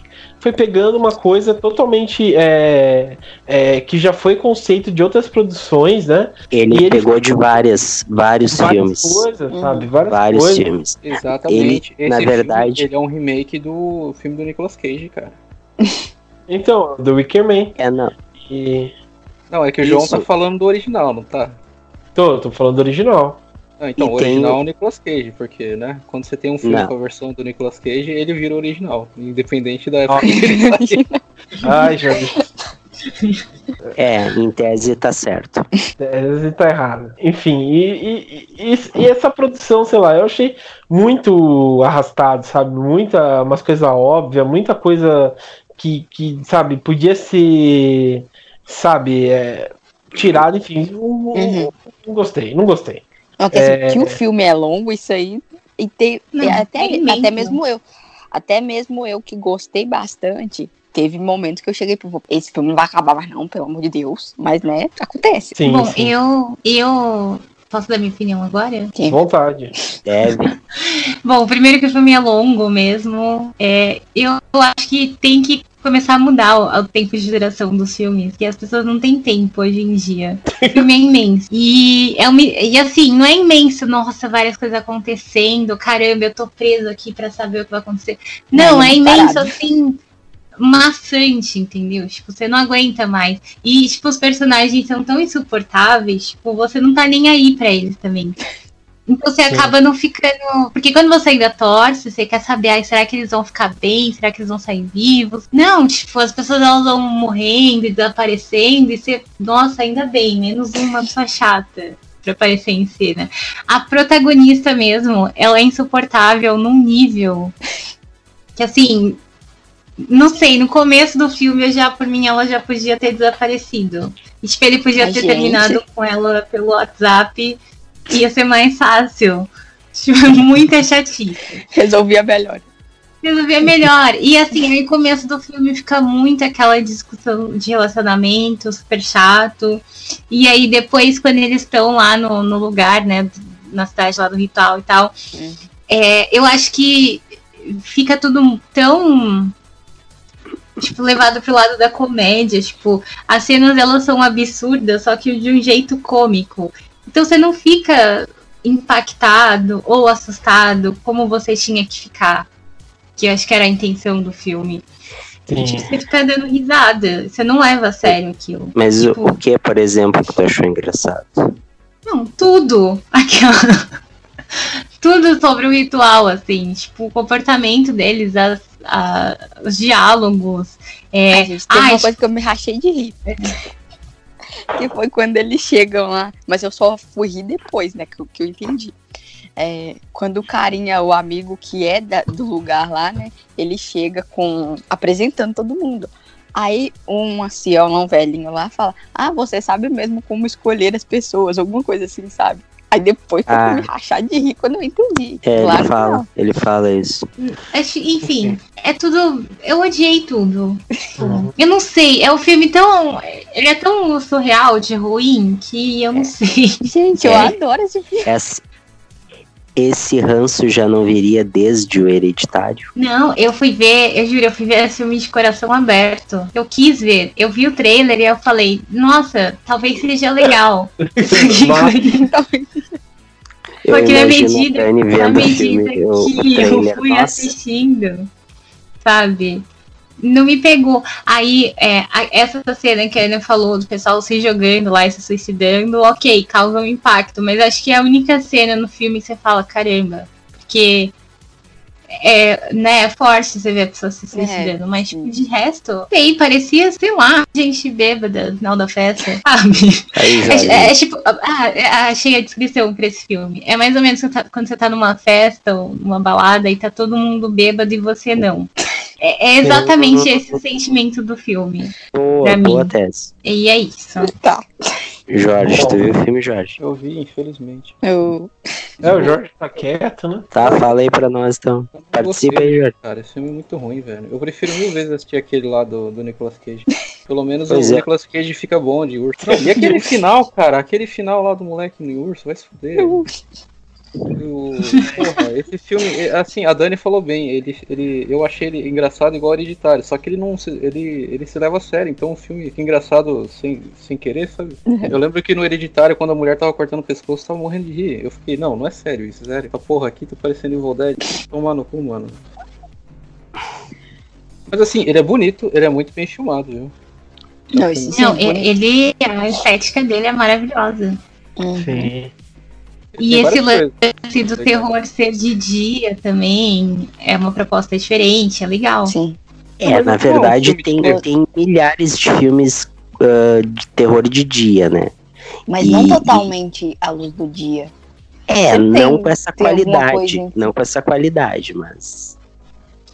foi pegando uma coisa totalmente é, é, que já foi conceito de outras produções, né? Ele, ele pegou de várias, vários várias filmes. Coisas, sabe? Várias vários coisas. filmes. Exatamente. Ele, na verdade, filme, ele é um remake do filme do Nicolas Cage, cara. Então, do Wicker Man. É, não. E... Não, é que o João tá falando do original, não tá? Tô, tô falando do original. Ah, então, o original tem... é o Nicolas Cage, porque, né? Quando você tem um filme não. com a versão do Nicolas Cage, ele vira original, independente da época que ele saiu. Ai, já É, em tese tá certo. Em tese tá errado. Enfim, e, e, e, e, essa produção, sei lá, eu achei muito arrastado, sabe? Muita, umas coisas óbvias, muita coisa que, que sabe, podia ser, sabe, é, tirado, enfim. Não, uhum. não, gostei, não gostei. Não, é... que o filme é longo, isso aí. E tem, não, até, até mesmo eu. Até mesmo eu que gostei bastante, teve momentos que eu cheguei pro esse filme não vai acabar mais não, pelo amor de Deus. Mas, né, acontece. Sim, Bom, sim. eu eu posso dar minha opinião agora? Sim. Vontade. Deve. Bom, primeiro que o filme é longo mesmo. É, eu acho que tem que começar a mudar o, o, tempo de duração dos filmes, que as pessoas não têm tempo hoje em dia. O filme é imenso. E, é um, e assim, não é imenso, nossa, várias coisas acontecendo, caramba, eu tô preso aqui para saber o que vai acontecer. Não, é, é imenso, parado. assim, maçante, entendeu? Tipo, você não aguenta mais. E, tipo, os personagens são tão insuportáveis, tipo, você não tá nem aí para eles também. Então você Sim. acaba não ficando. Porque quando você ainda torce, você quer saber, ah, será que eles vão ficar bem? Será que eles vão sair vivos? Não, tipo, as pessoas elas vão morrendo e desaparecendo, e você, nossa, ainda bem, menos uma pessoa chata pra aparecer em cena. A protagonista mesmo, ela é insuportável num nível que assim. Não sei, no começo do filme, eu já, por mim, ela já podia ter desaparecido. E, tipo, ele podia ter gente. terminado com ela pelo WhatsApp ia ser mais fácil. Tipo, muita chatice. Resolvia melhor. Resolvia melhor. E assim, no começo do filme fica muito aquela discussão de relacionamento super chato. E aí depois, quando eles estão lá no, no lugar, né, na cidade lá do ritual e tal, uhum. é, eu acho que fica tudo tão tipo, levado pro lado da comédia. Tipo, as cenas elas são absurdas, só que de um jeito cômico. Então você não fica impactado ou assustado como você tinha que ficar. Que eu acho que era a intenção do filme. Sim. Tipo, você fica dando risada. Você não leva a sério aquilo. Mas tipo, o que, por exemplo, que tu achou engraçado? Não, tudo. Aquela. tudo sobre o ritual, assim. Tipo, o comportamento deles, as, a, os diálogos. É... Ai, gente, tem Ai, uma coisa que eu me rachei de rir. Que foi quando eles chegam lá. Mas eu só fui depois, né? Que, que eu entendi. É, quando o carinha, o amigo que é da, do lugar lá, né? Ele chega com. apresentando todo mundo. Aí um ancião, um velhinho lá, fala: Ah, você sabe mesmo como escolher as pessoas, alguma coisa assim, sabe? Aí depois foi ah. me rachar de rir quando eu entendi. É, claro ele fala, ele fala isso. Enfim, é tudo. Eu odiei tudo. Eu não sei, é um filme tão. Ele é tão surreal de ruim que eu não é. sei. Gente, eu é. adoro esse filme. Essa, esse ranço já não viria desde o hereditário? Não, eu fui ver, eu juro, eu fui ver esse filme de coração aberto. Eu quis ver. Eu vi o trailer e eu falei, nossa, talvez seja legal. Porque na medida, na medida que eu fui nossa. assistindo, sabe? Não me pegou. Aí, é, essa cena que a Ana falou do pessoal se jogando lá e se suicidando, ok, causa um impacto, mas acho que é a única cena no filme que você fala, caramba, porque é, né, é forte você ver a pessoa se suicidando, é. mas tipo, de resto, sei, parecia, sei lá, gente bêbada no final da festa, sabe? É, é, é, tipo, ah, é, achei a descrição pra esse filme. É mais ou menos quando, tá, quando você tá numa festa ou numa balada e tá todo mundo bêbado e você não. É, é exatamente esse o sentimento do filme. Boa, pra boa mim. tese. E é isso. Tá. Jorge, tu viu o filme, Jorge? Eu vi, infelizmente. Eu. É, o Jorge tá quieto, né? Tá, fala aí pra nós então. Participa aí, Jorge. Cara, esse filme é muito ruim, velho. Eu prefiro mil vezes assistir aquele lá do, do Nicolas Cage. Pelo menos pois o é. Nicolas Cage fica bom de urso. E aquele final, cara, aquele final lá do moleque no urso, vai se fuder. O, porra, esse filme, assim, a Dani falou bem, ele, ele, eu achei ele engraçado igual hereditário, só que ele não se, ele, ele se leva a sério, então o filme fica engraçado sem, sem querer, sabe? Eu lembro que no hereditário, quando a mulher tava cortando o pescoço, tava morrendo de rir. Eu fiquei, não, não é sério isso, sério. Essa porra aqui tá parecendo Evil Dead. Tomar no cu, mano. Mas assim, ele é bonito, ele é muito bem filmado, viu? Não, esse não é ele, a estética dele é maravilhosa. Uhum. Sim. E esse lance do terror ser de dia também é uma proposta diferente, é legal. Sim. É, na verdade tem, tem milhares de filmes uh, de terror de dia, né? Mas e, não totalmente à luz do dia. É, Você não tem, com essa qualidade. Não com essa qualidade, mas.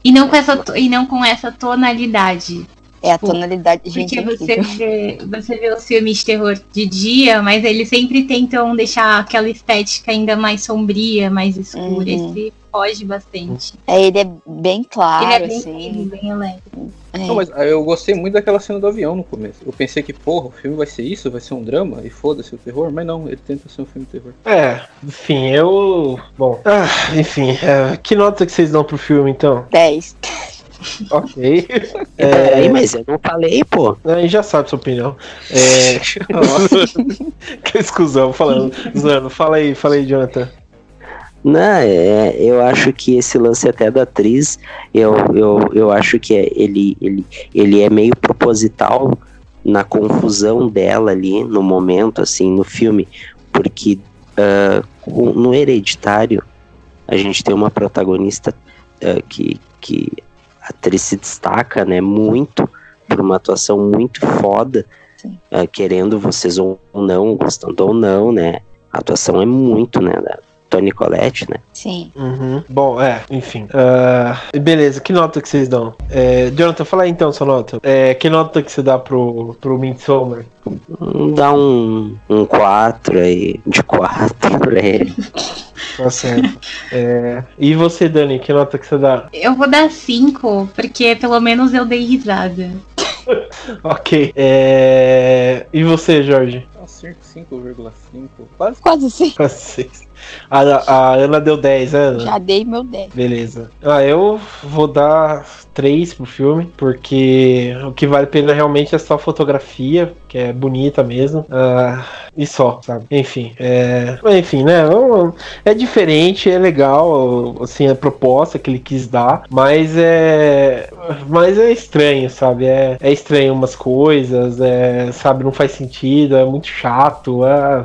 E não com essa, e não com essa tonalidade. É a tipo, tonalidade, gente. Porque você vê, você vê os filmes de terror de dia, mas eles sempre tentam deixar aquela estética ainda mais sombria, mais escura. Uhum. Esse foge bastante. É, ele é bem claro, ele é bem, assim. bem elétrico. É. Não, mas eu gostei muito daquela cena do avião no começo. Eu pensei que, porra, o filme vai ser isso, vai ser um drama, e foda-se o terror, mas não, ele tenta ser um filme de terror. É, enfim, eu. Bom, ah, enfim, é, que nota que vocês dão pro filme então? 10. Ok. É, Peraí, mas eu não falei, pô. Aí já sabe sua opinião. É... que exclusão, falando. Zano, fala aí, fala aí, Jonathan. Não, é, eu acho que esse lance até da atriz, eu, eu, eu acho que é, ele, ele, ele é meio proposital na confusão dela ali no momento, assim, no filme, porque uh, no Hereditário a gente tem uma protagonista uh, que, que a atriz se destaca, né, muito, por uma atuação muito foda, uh, querendo vocês ou não, gostando ou não, né, a atuação é muito, né, da Tony Colette, né? Sim. Uhum. Bom, é, enfim. Uh, beleza, que nota que vocês dão? É, Jonathan, fala aí então sua nota. É, que nota que você dá pro, pro Midsommar? Dá um 4 um aí, de 4 pra ele. Tá certo. É... E você, Dani, que nota que você dá? Eu vou dar 5, porque pelo menos eu dei risada. ok. É... E você, Jorge? 5,5. Quase, quase 6. Quase 6. A, a Ana deu 10, Ana? Já dei meu 10. Beleza. Ah, eu vou dar 3 pro filme, porque o que vale a pena realmente é só a fotografia, que é bonita mesmo. Uh, e só, sabe? Enfim, é... enfim, né? É diferente, é legal, assim, a proposta que ele quis dar, mas é. Mas é estranho, sabe? É, é estranho umas coisas, é, sabe? Não faz sentido, é muito chato, é...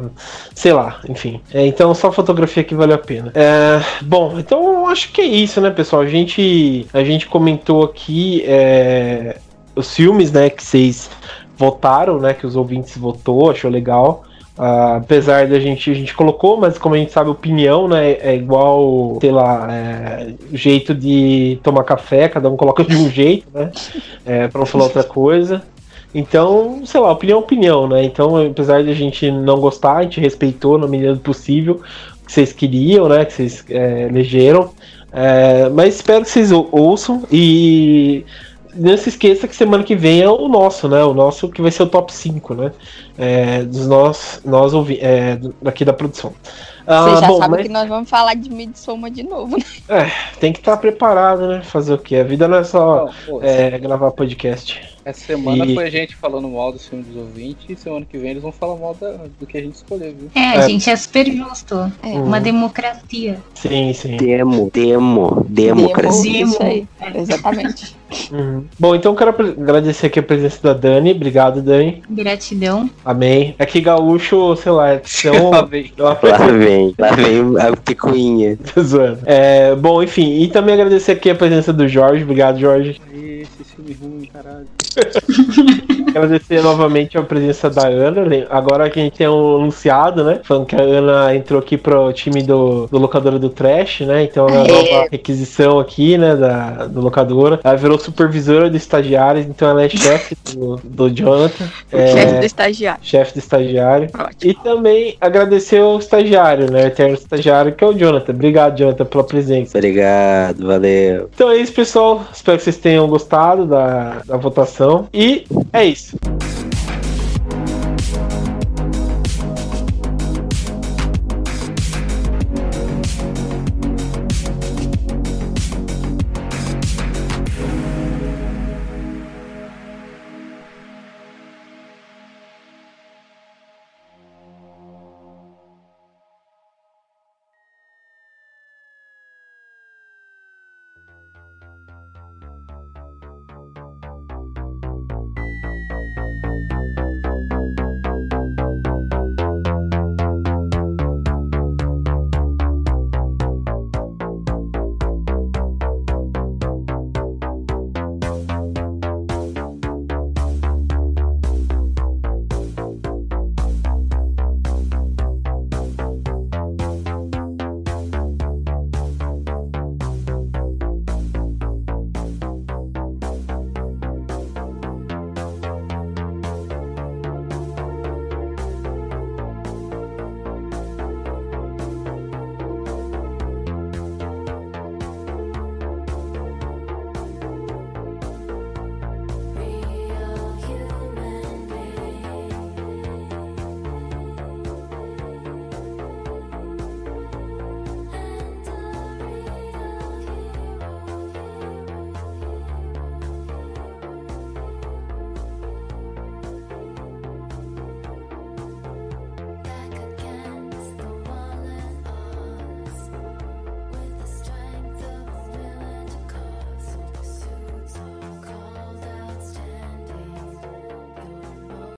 sei lá, enfim. É, então só fotografia que vale a pena. É, bom, então acho que é isso, né, pessoal? A gente, a gente comentou aqui é, os filmes, né, que vocês votaram, né, que os ouvintes votou, achou legal. Uh, apesar da gente, a gente colocou, mas como a gente sabe, opinião, né? É igual, sei lá, é, jeito de tomar café, cada um coloca de um jeito, né? É, pra não falar outra coisa. Então, sei lá, opinião é opinião, né? Então, apesar de a gente não gostar, a gente respeitou na medida do possível o que vocês queriam, né? Que vocês é, elegeram. É, mas espero que vocês ouçam e não se esqueça que semana que vem é o nosso, né? O nosso que vai ser o top 5, né? É, dos nós, nós ouvi, é, daqui da produção. Ah, Você já bom, sabe mas... que nós vamos falar de Midsommar de novo, né? É, tem que estar preparado, né? Fazer o quê? A vida não é só pô, é, gravar podcast. Essa semana e... foi a gente falando mal do filme dos ouvintes e semana que vem eles vão falar mal da, do que a gente escolheu, viu? É, a é. gente é super justo. É uhum. uma democracia. Sim, sim. Demo, demo, democracia. Demo, isso aí, exatamente. Uhum. Bom, então eu quero agradecer aqui a presença da Dani. Obrigado, Dani. Gratidão. Amém. É que gaúcho, sei lá, é tão... lá vem, lá vem, lá vem a picuinha. é, bom, enfim, e também agradecer aqui a presença do Jorge. Obrigado, Jorge. Esse filme ruim, caralho. Agradecer novamente a presença da Ana. Agora que a gente tem um anunciado, né? Falando que a Ana entrou aqui pro time do, do locadora do Trash, né? Então é uma nova requisição aqui, né? Da, do locadora. Ela virou supervisora de estagiários, então ela é chefe do, do Jonathan. É, chefe do estagiário. Chefe do estagiário. Ótimo. E também agradecer o estagiário, né? O eterno estagiário, que é o Jonathan. Obrigado, Jonathan, pela presença. Obrigado, valeu. Então é isso, pessoal. Espero que vocês tenham gostado da, da votação. E é isso.